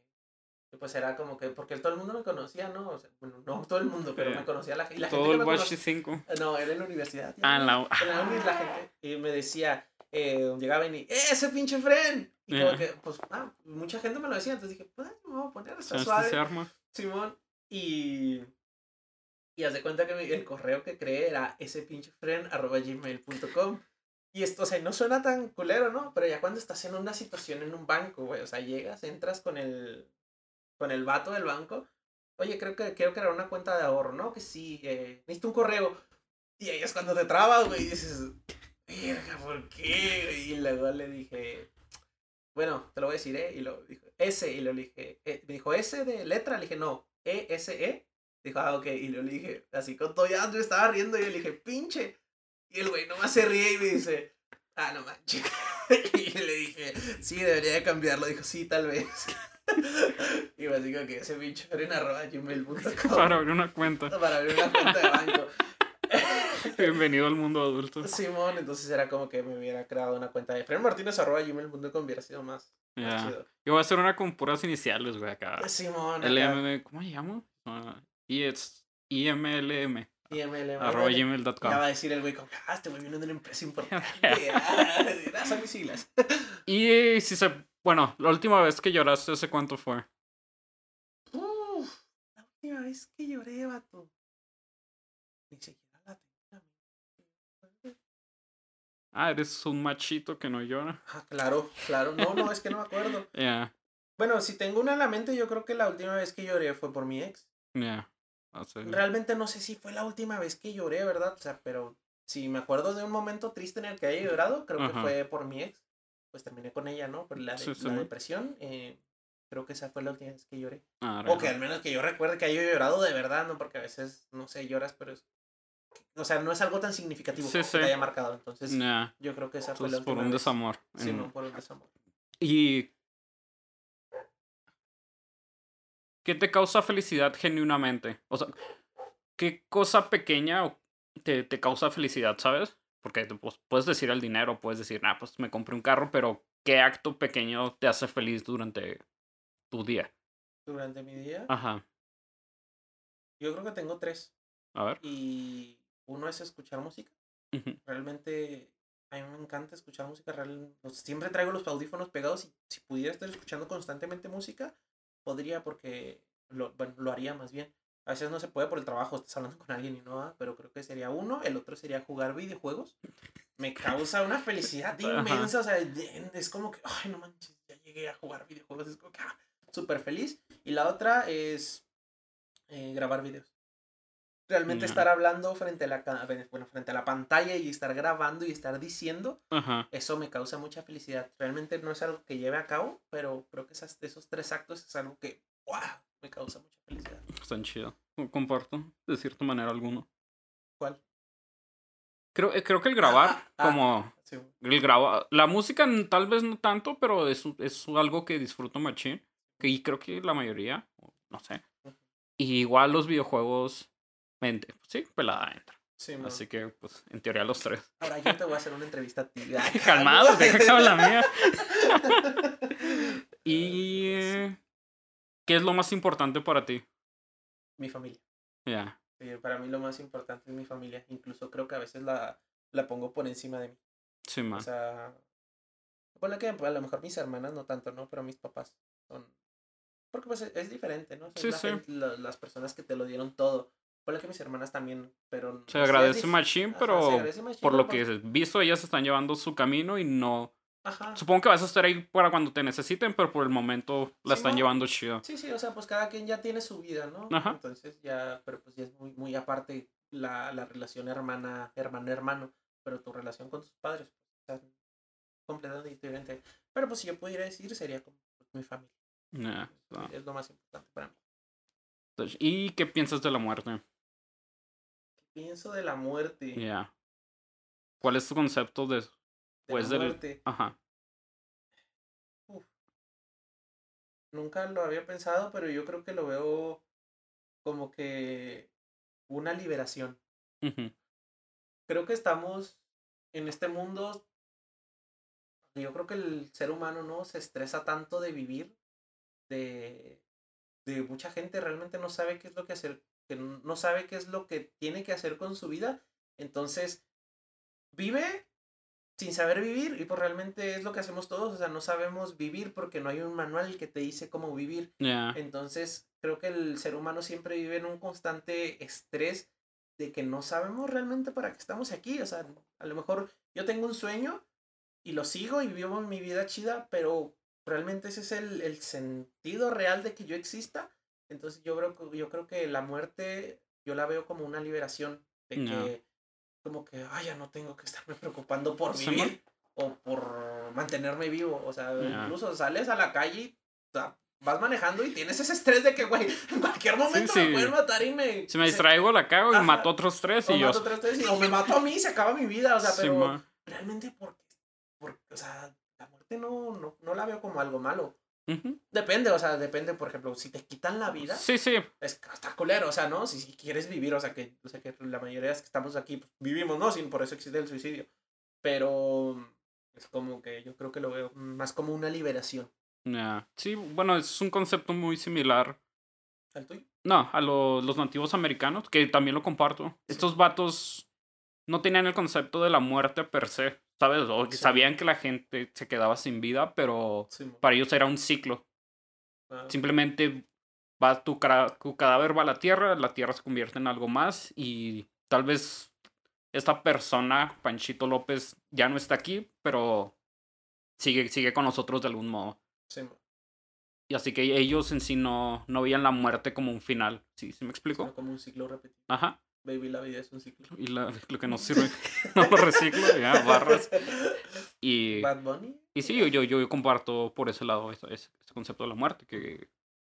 pues era como que, porque todo el mundo me conocía, ¿no? O sea, bueno, no todo el mundo, pero Yeah. me conocía la, y la Todo gente. el que me Watch conoce- 5. No, era en la universidad. Ah, en la. en la uni la gente y me decía, eh, llegaba y, ¡eh, ese pinche fren! Y como Yeah. que, pues, ah, mucha gente me lo decía, entonces dije, pues, me voy a poner, está ¿Sabes suave. se arma? Simón, y. Y haz de cuenta que mi- el correo que creé era ese pinche friend arroba gmail.com. Y esto, o sea, no suena tan culero, ¿no? Pero ya cuando estás en una situación en un banco, güey, o sea, llegas, entras con el. Con el vato del banco. Oye, creo que quiero crear una cuenta de ahorro, ¿no? Que sí, eh, necesito un correo. Y ahí es cuando te trabas, güey, y dices, ¿por qué? Y luego le dije, bueno, te lo voy a decir, ¿eh? Y lo dijo, S, y lo dije, eh, me dijo, S de letra, le dije, no, E, S, E. Dijo, ah, ok, y lo dije, así con todo ya, yo estaba riendo, y yo le dije, pinche. Y el güey nomás se ríe y me dice, ah, no manches. [laughs] y le dije, sí, debería de cambiarlo. Dijo, sí, tal vez. [laughs] y me dijo que ese pinche era en arroba gmail.com [laughs] Para abrir una cuenta. para abrir una cuenta de banco. Bienvenido al mundo adulto. Simón, entonces era como que me hubiera creado una cuenta de frenmartinez.gmail.com hubiera sido más, más Ya. chido. Yo voy a hacer una con puras iniciales, güey, acá. Simón, acá, ¿cómo se llama? Ah, y es IMLM, IMLM, arroba gmail.com. Ya va a decir el güey como, ah, este güey viene de una empresa importante. [laughs] [laughs] ah, son mis siglas. [laughs] Y si se. Bueno, la última vez que lloraste, ¿hace cuánto fue? Uf, la última vez que lloré, vato. Ni siquiera la tenía. Ah, eres un machito que no llora. Ah, claro, claro. No, no, es que no me acuerdo. Ya, Bueno, si tengo una en la mente, yo creo que la última vez que lloré fue por mi ex. ya. Hace- Realmente no sé si fue la última vez que lloré, ¿verdad? O sea, pero si me acuerdo de un momento triste en el que haya llorado, creo que fue por mi ex. Pues terminé con ella, ¿no? Por la, de- Sí, sí, la depresión. eh, creo que esa fue la última vez que lloré. Ah, O que al menos que yo recuerde que haya llorado de verdad, ¿no? Porque a veces, no sé, lloras, pero es... O sea, no es algo tan significativo que te haya marcado. Entonces, yo creo que esa fue la Entonces, por última un vez. desamor. Sí, no, por un desamor. Y. ¿Qué te causa felicidad genuinamente? O sea, ¿qué cosa pequeña te, te causa felicidad, sabes? Porque pues, puedes decir el dinero, puedes decir, ah, pues me compré un carro, pero ¿qué acto pequeño te hace feliz durante tu día? Durante mi día, Ajá. yo creo que tengo tres. A ver. Y uno es escuchar música. Realmente a mí me encanta escuchar música real. siempre traigo los audífonos pegados y si pudiera estar escuchando constantemente música, podría porque lo, bueno, lo haría más bien. A veces no se puede por el trabajo, estás hablando con alguien y no, ah, pero creo que sería uno. El otro sería jugar videojuegos. Me causa una felicidad [laughs] inmensa. O sea, es como que, ay, no manches, ya llegué a jugar videojuegos. Es como que, ah, súper feliz. Y la otra es eh, grabar videos. Realmente estar hablando frente a la bueno, frente a la pantalla y estar grabando y estar diciendo, Ajá. eso me causa mucha felicidad. Realmente no es algo que lleve a cabo, pero creo que esas, esos tres actos es algo que ¡guau! me causa mucha felicidad. Están chidos. Comparto, de cierta manera, alguno. ¿Cuál? Creo, eh, creo que el grabar, ah, ah. como Sí, el graba, la música tal vez no tanto, pero es, es algo que disfruto machín. Que y creo que la mayoría, no sé. Y igual los videojuegos, mente, pues sí, pelada entra. sí, man. Así que, pues, en teoría los tres. Ahora yo te voy a hacer una entrevista a ti. [laughs] Calmado, deja que la mía. [laughs] Y eh, ¿qué es lo más importante para ti? Mi familia. Ya, Sí, para mí lo más importante es mi familia. Incluso creo que a veces la, la pongo por encima de mí. sí, man. O sea, ponle que a lo mejor mis hermanas no tanto, ¿no? Pero mis papás son... Porque pues es, es diferente, ¿no? Son Sí, la sí. gente- la- las personas que te lo dieron todo. Ponle que mis hermanas también, pero... se agradece Ajá, pero agradece por lo que he visto, ellas están llevando su camino y no. Ajá. Supongo que vas a estar ahí para cuando te necesiten, pero por el momento la Sí, están ¿no? llevando chido. Sí, sí, o sea, pues cada quien ya tiene su vida, ¿no? Ajá. Entonces ya, pero pues ya es muy, muy aparte la, la relación hermana, hermano-hermano, pero tu relación con tus padres, pues, está completamente diferente. Pero pues si yo pudiera decir, sería como pues, mi familia. Es lo más importante para mí. ¿Y qué piensas de la muerte? Pienso de la muerte. Ya. ¿Cuál es tu concepto de de pues la del- muerte. Ajá. Uf. Nunca lo había pensado, pero yo creo que lo veo como que una liberación. Ujú. Creo que estamos en este mundo. Yo creo que el ser humano no se estresa tanto de vivir, de, de mucha gente realmente no sabe qué es lo que hacer, que no sabe qué es lo que tiene que hacer con su vida. Entonces, vive sin saber vivir y pues realmente es lo que hacemos todos, o sea, no sabemos vivir porque no hay un manual que te dice cómo vivir. Ya. Entonces, creo que el ser humano siempre vive en un constante estrés de que no sabemos realmente para qué estamos aquí. O sea, a lo mejor yo tengo un sueño y lo sigo y vivo mi vida chida, pero realmente ese es el, el sentido real de que yo exista. Entonces, yo creo, que- yo creo que la muerte yo la veo como una liberación de que, como que, ay, ya no tengo que estarme [laughs] preocupando por vivir o por mantenerme vivo. O sea, incluso sales a la calle y o sea, vas manejando y tienes ese estrés de que, güey, [laughs] en cualquier momento sí. me pueden matar y me... Si me distraigo, la cago y mato a otros tres o y yo. mato tres, tres, y- o [laughs] me mato a mí y se acaba mi vida. O sea, pero realmente porque, porque, o sea, la muerte no, no, no la veo como algo malo. Depende, o sea, depende, por ejemplo, si te quitan la vida, Sí, sí. es hasta culero, o sea, ¿no? Si, si quieres vivir, o sea, que, o sea, que la mayoría de las que estamos aquí pues, vivimos, ¿no? Sin, por eso existe el suicidio. Pero es como que yo creo que lo veo más como una liberación. Ya. Sí, bueno, es un concepto muy similar. ¿Al tuyo? No, a lo- los nativos americanos, que también lo comparto. Estos vatos no tenían el concepto de la muerte per se, ¿sabes? O que Sí. sabían que la gente se quedaba sin vida, pero Sí, para ellos era un ciclo. Ah, Simplemente va tu, cara- tu cadáver va a la tierra, la tierra se convierte en algo más y tal vez esta persona, Panchito López, ya no está aquí, pero sigue, sigue con nosotros de algún modo. sí. Y así que ellos en sí no, no veían la muerte como un final. ¿Sí, ¿sí me explico? Sino como un ciclo repetido. Ajá. Baby, la vida es un ciclo. Y la- lo que no sirve, [laughs] no lo reciclo, ya, barras. Y, Bad Bunny. y sí, yo, yo, yo comparto por ese lado ese, ese concepto de la muerte, que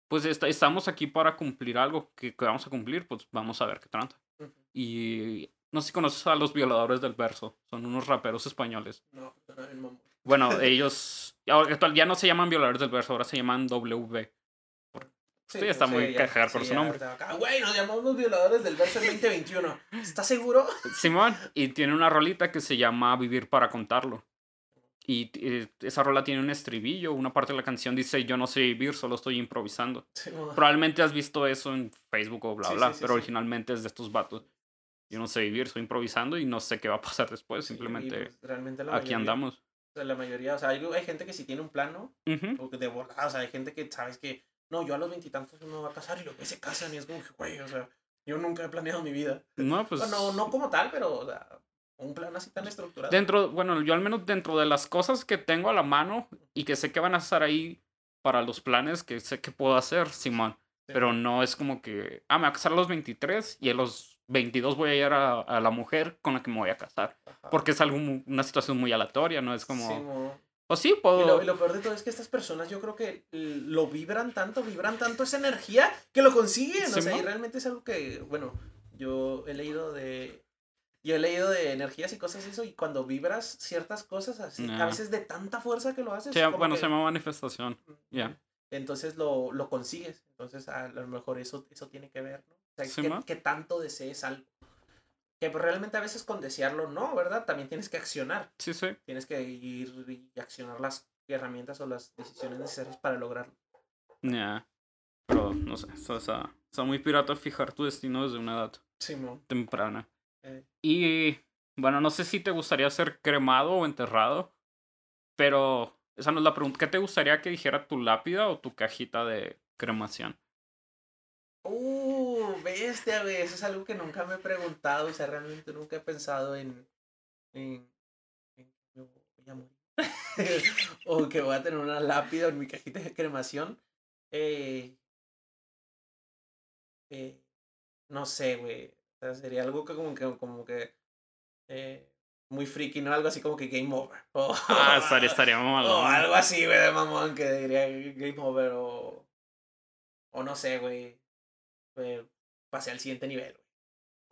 pues esta- estamos aquí para cumplir algo que, que vamos a cumplir, pues vamos a ver qué trata. Ujú. Y no sé si conoces a los violadores del verso, son unos raperos españoles. No, no, el mamón. Bueno, ellos ya no se llaman violadores del verso, ahora se llaman WB. Sí, Sí, está muy ya, cagar por su ya, nombre. Güey, nos llamamos violadores del verso 2021. ¿Estás seguro? [laughs] Simón, y tiene una rolita que se llama Vivir para contarlo. Y eh, esa rola tiene un estribillo, una parte de la canción dice yo no sé vivir, solo estoy improvisando. Sí. Probablemente has visto eso en Facebook o bla Sí, bla, sí, sí, pero sí. originalmente es de estos vatos. Yo no sé vivir, estoy improvisando y no sé qué va a pasar después, Sí, simplemente pues, realmente la aquí mayoría- andamos. O sea, la mayoría, o sea, hay, hay gente que sí tiene un plano, o que de volada, o sea, hay gente que sabes que, no, yo a los veintitantos me voy a casar y los que se casan y es como que, güey, o sea, yo nunca he planeado mi vida. No, pues Bueno, no como tal, pero, o sea, un plan así tan estructurado. dentro, bueno, yo al menos dentro de las cosas que tengo a la mano y que sé que van a estar ahí para los planes que sé que puedo hacer, Simón. Sí. Pero no es como que, ah, me voy a casar a los 23 y a los 22 voy a ir a, a la mujer con la que me voy a casar. Ajá. Porque es algo, una situación muy aleatoria, ¿no? Es como, Sí, o sí, Y puedo... lo, y lo peor de todo es que estas personas yo creo que lo vibran tanto, vibran tanto esa energía que lo consiguen. o sea, y realmente es algo que, bueno, yo he leído de. Yo he leído de energías y cosas y eso, y cuando vibras ciertas cosas así, a Nah. veces de tanta fuerza que lo haces. Sí, bueno, que- se llama manifestación. ya. Entonces lo, lo consigues. Entonces a lo mejor eso, eso tiene que ver, ¿no? O sea, Sí, que, que tanto desees algo. Que pues, realmente a veces con desearlo no, ¿verdad? También tienes que accionar. Sí, sí. Tienes que ir y accionar las herramientas o las decisiones necesarias para lograrlo. Ya. Pero, no sé, está, está, está muy pirata fijar tu destino desde una edad temprana. Eh, Y, bueno, no sé si te gustaría ser cremado o enterrado, pero esa no es la pregunta. ¿Qué te gustaría que dijera tu lápida o tu cajita de cremación? Uh, bestia, güey. Eso es algo que nunca me he preguntado. O sea, realmente nunca he pensado en. en, en me voy a morir. [laughs] o que voy a tener una lápida en mi cajita de cremación. Eh, eh, no sé, güey. O sea, sería algo que como que. Como que eh, muy friki, ¿no? Algo así como que game over. [laughs] O, Ah, estaría, estaría o mamalón. algo así, güey, de mamón, que diría game over. O, o no sé, güey. Pasé al siguiente nivel.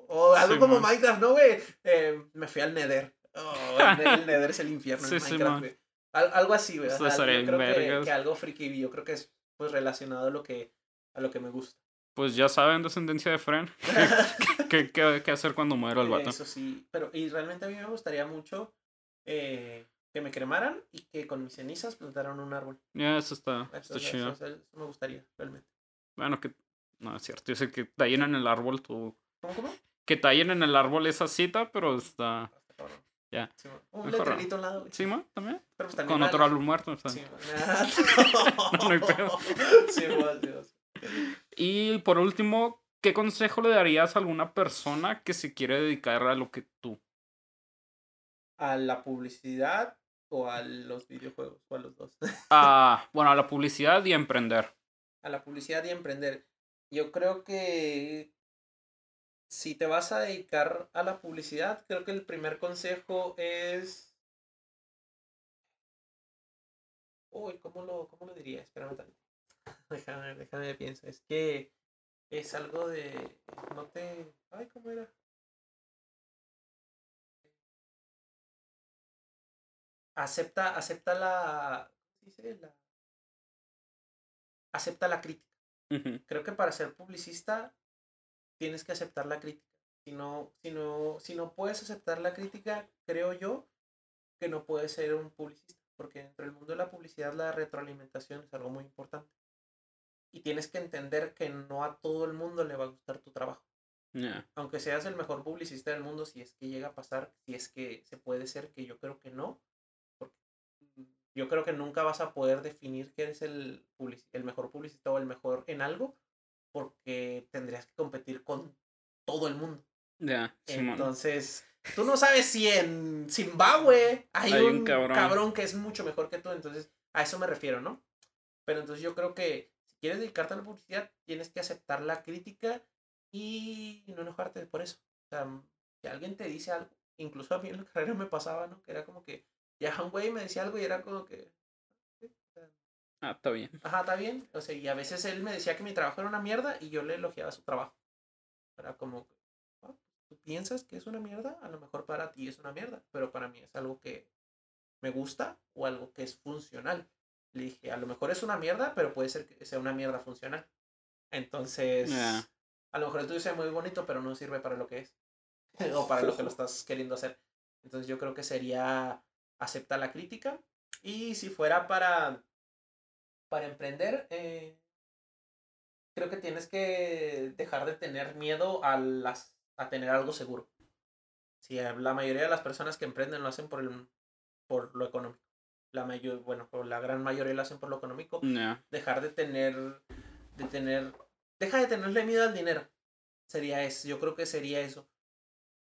O algo Sí, como man. Minecraft, ¿no, güey? Eh, me fui al Nether. Oh, el, el Nether es el infierno en Sí, sí, Minecraft, güey. Al- algo así, güey. o sea, yo creo que, que algo friki, yo creo que es pues relacionado a lo que, a lo que me gusta. pues ya saben, descendencia de Fren, [laughs] [laughs] ¿qué, qué, qué hacer cuando muera el vato? Eso sí, pero y realmente a mí me gustaría mucho eh, que me cremaran y que con mis cenizas plantaran un árbol. Ya, eso está, Eso, está eso- chido. eso- eso me gustaría, realmente. Bueno, que. No, es cierto. Yo sé que tallen en el árbol tu. ¿Cómo, cómo? Que tallen en el árbol esa cita, pero está. Cabrón. Ya. Sí, man. un letrerito al lado. ¿Sí, ma? ¿También? Pero pues también Con otro árbol muerto. Sí, man. [laughs] [laughs] No, no hay pedo. [laughs] Sí, man. Y por último, ¿qué consejo le darías a alguna persona que se quiere dedicar a lo que tú? ¿A la publicidad o a los videojuegos? O a los dos. Ah, bueno, a la publicidad y a emprender. a la publicidad y emprender. Yo creo que si te vas a dedicar a la publicidad, creo que el primer consejo es... Uy, ¿cómo lo, cómo lo diría? Espérame tantito. [laughs] Déjame, déjame pienso. Es que es algo de... No te... Ay, ¿cómo era? Acepta, acepta la... ¿cómo dice? La... Acepta la crítica Creo que para ser publicista tienes que aceptar la crítica. Si no, si no, si no puedes aceptar la crítica, creo yo que no puedes ser un publicista, porque dentro del mundo de la publicidad la retroalimentación es algo muy importante. Y tienes que entender que no a todo el mundo le va a gustar tu trabajo. Aunque seas el mejor publicista del mundo, si es que llega a pasar, si es que se puede ser, que yo creo que no, yo creo que nunca vas a poder definir que eres el, el mejor publicista o el mejor en algo, porque tendrías que competir con todo el mundo. Ya, Simón. Entonces, tú no sabes si en Zimbabue hay, Hay un un, cabrón. cabrón. que es mucho mejor que tú, entonces a eso me refiero, ¿no? Pero entonces yo creo que si quieres dedicarte a la publicidad, tienes que aceptar la crítica y no enojarte por eso. O sea, si alguien te dice algo, incluso a mí en la [laughs] carrera me pasaba, ¿no? Que era como que ya un güey me decía algo y era como que, Ah, está bien. ajá, está bien. O sea, y a veces él me decía que mi trabajo era una mierda y yo le elogiaba su trabajo. Era como, "Ah, tú piensas que es una mierda, a lo mejor para ti es una mierda, pero para mí es algo que me gusta o algo que es funcional. Le dije, a lo mejor es una mierda, pero puede ser que sea una mierda funcional. Entonces, Ya. a lo mejor el tuyo sea muy bonito, pero no sirve para lo que es. [laughs] o para lo que lo estás queriendo hacer. Entonces yo creo que sería aceptar la crítica. Y si fuera para, para emprender, eh, creo que tienes que dejar de tener miedo a, las, a tener algo seguro. Si la mayoría de las personas que emprenden lo hacen por, el, por lo económico. La mayor, bueno, por la gran mayoría lo hacen por lo económico dejar de tener, de tener, deja de tenerle miedo al dinero. Sería eso, yo creo que sería eso.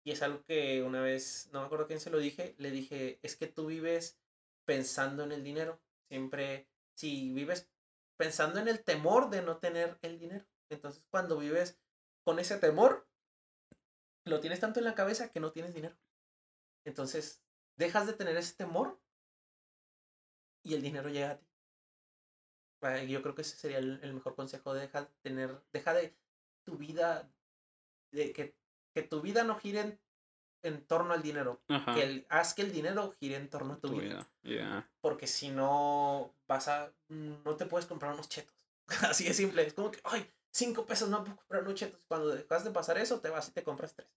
Y es algo que una vez, no me acuerdo quién se lo dije, le dije, es que tú vives pensando en el dinero. Siempre, si vives pensando en el temor de no tener el dinero. Entonces cuando vives con ese temor, lo tienes tanto en la cabeza que no tienes dinero. Entonces, dejas de tener ese temor y el dinero llega a ti. Yo creo que ese sería el mejor consejo. Deja de tener, deja de tu vida, de que, que tu vida no gire en, en torno al dinero. Ajá. Que el- haz que el dinero gire en torno a tu, Tu vida. vida. Ya. Porque si no, vas a, no te puedes comprar unos chetos. [laughs] Así de simple. Es como que, ay, cinco pesos no puedo comprar unos chetos. Cuando dejas de pasar eso, te vas y te compras tres.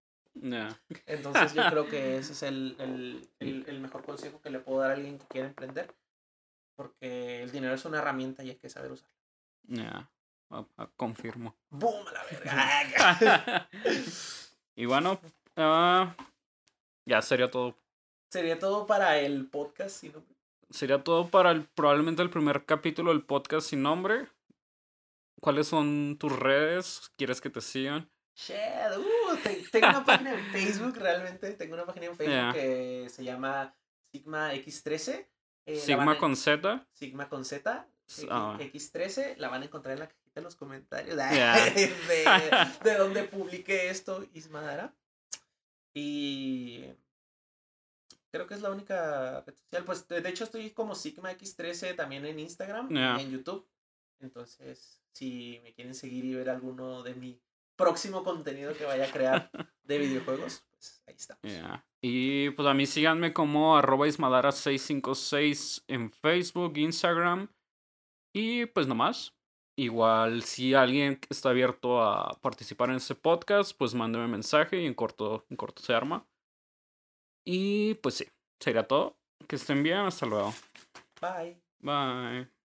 Entonces yo creo que ese [laughs] es el, el, el, el mejor consejo que le puedo dar a alguien que quiere emprender. Porque el dinero es una herramienta y hay que saber usarla. Ya. Confirmo. ¡Boom! A la verga. [laughs] y bueno, ah, ya sería todo. Sería todo para el podcast. Si no... Sería todo para el, probablemente el primer capítulo del podcast sin nombre. ¿Cuáles son tus redes? ¿Quieres que te sigan? Shit, uh, te- tengo una página en Facebook realmente. Tengo una página en Facebook que se llama Sigma X13. eh, Sigma van a- con Z. Sigma con Z. S- X- ah. X13. La van a encontrar en la de los comentarios. [laughs] De, de [laughs] donde publiqué esto, Ismadara. Y creo que es la única red social. Pues de hecho estoy como Sigma X13 también en Instagram y en YouTube. Entonces, si me quieren seguir y ver alguno de mi próximo contenido que vaya a crear [laughs] de videojuegos, pues ahí. Ya. Y pues a mí síganme como arroba ismadara656 en Facebook, Instagram. Y pues nomás. Igual, si alguien está abierto a participar en este podcast, pues mándeme mensaje y en corto, en corto se arma. Y pues sí, sería todo. Que estén bien, hasta luego. Bye. Bye.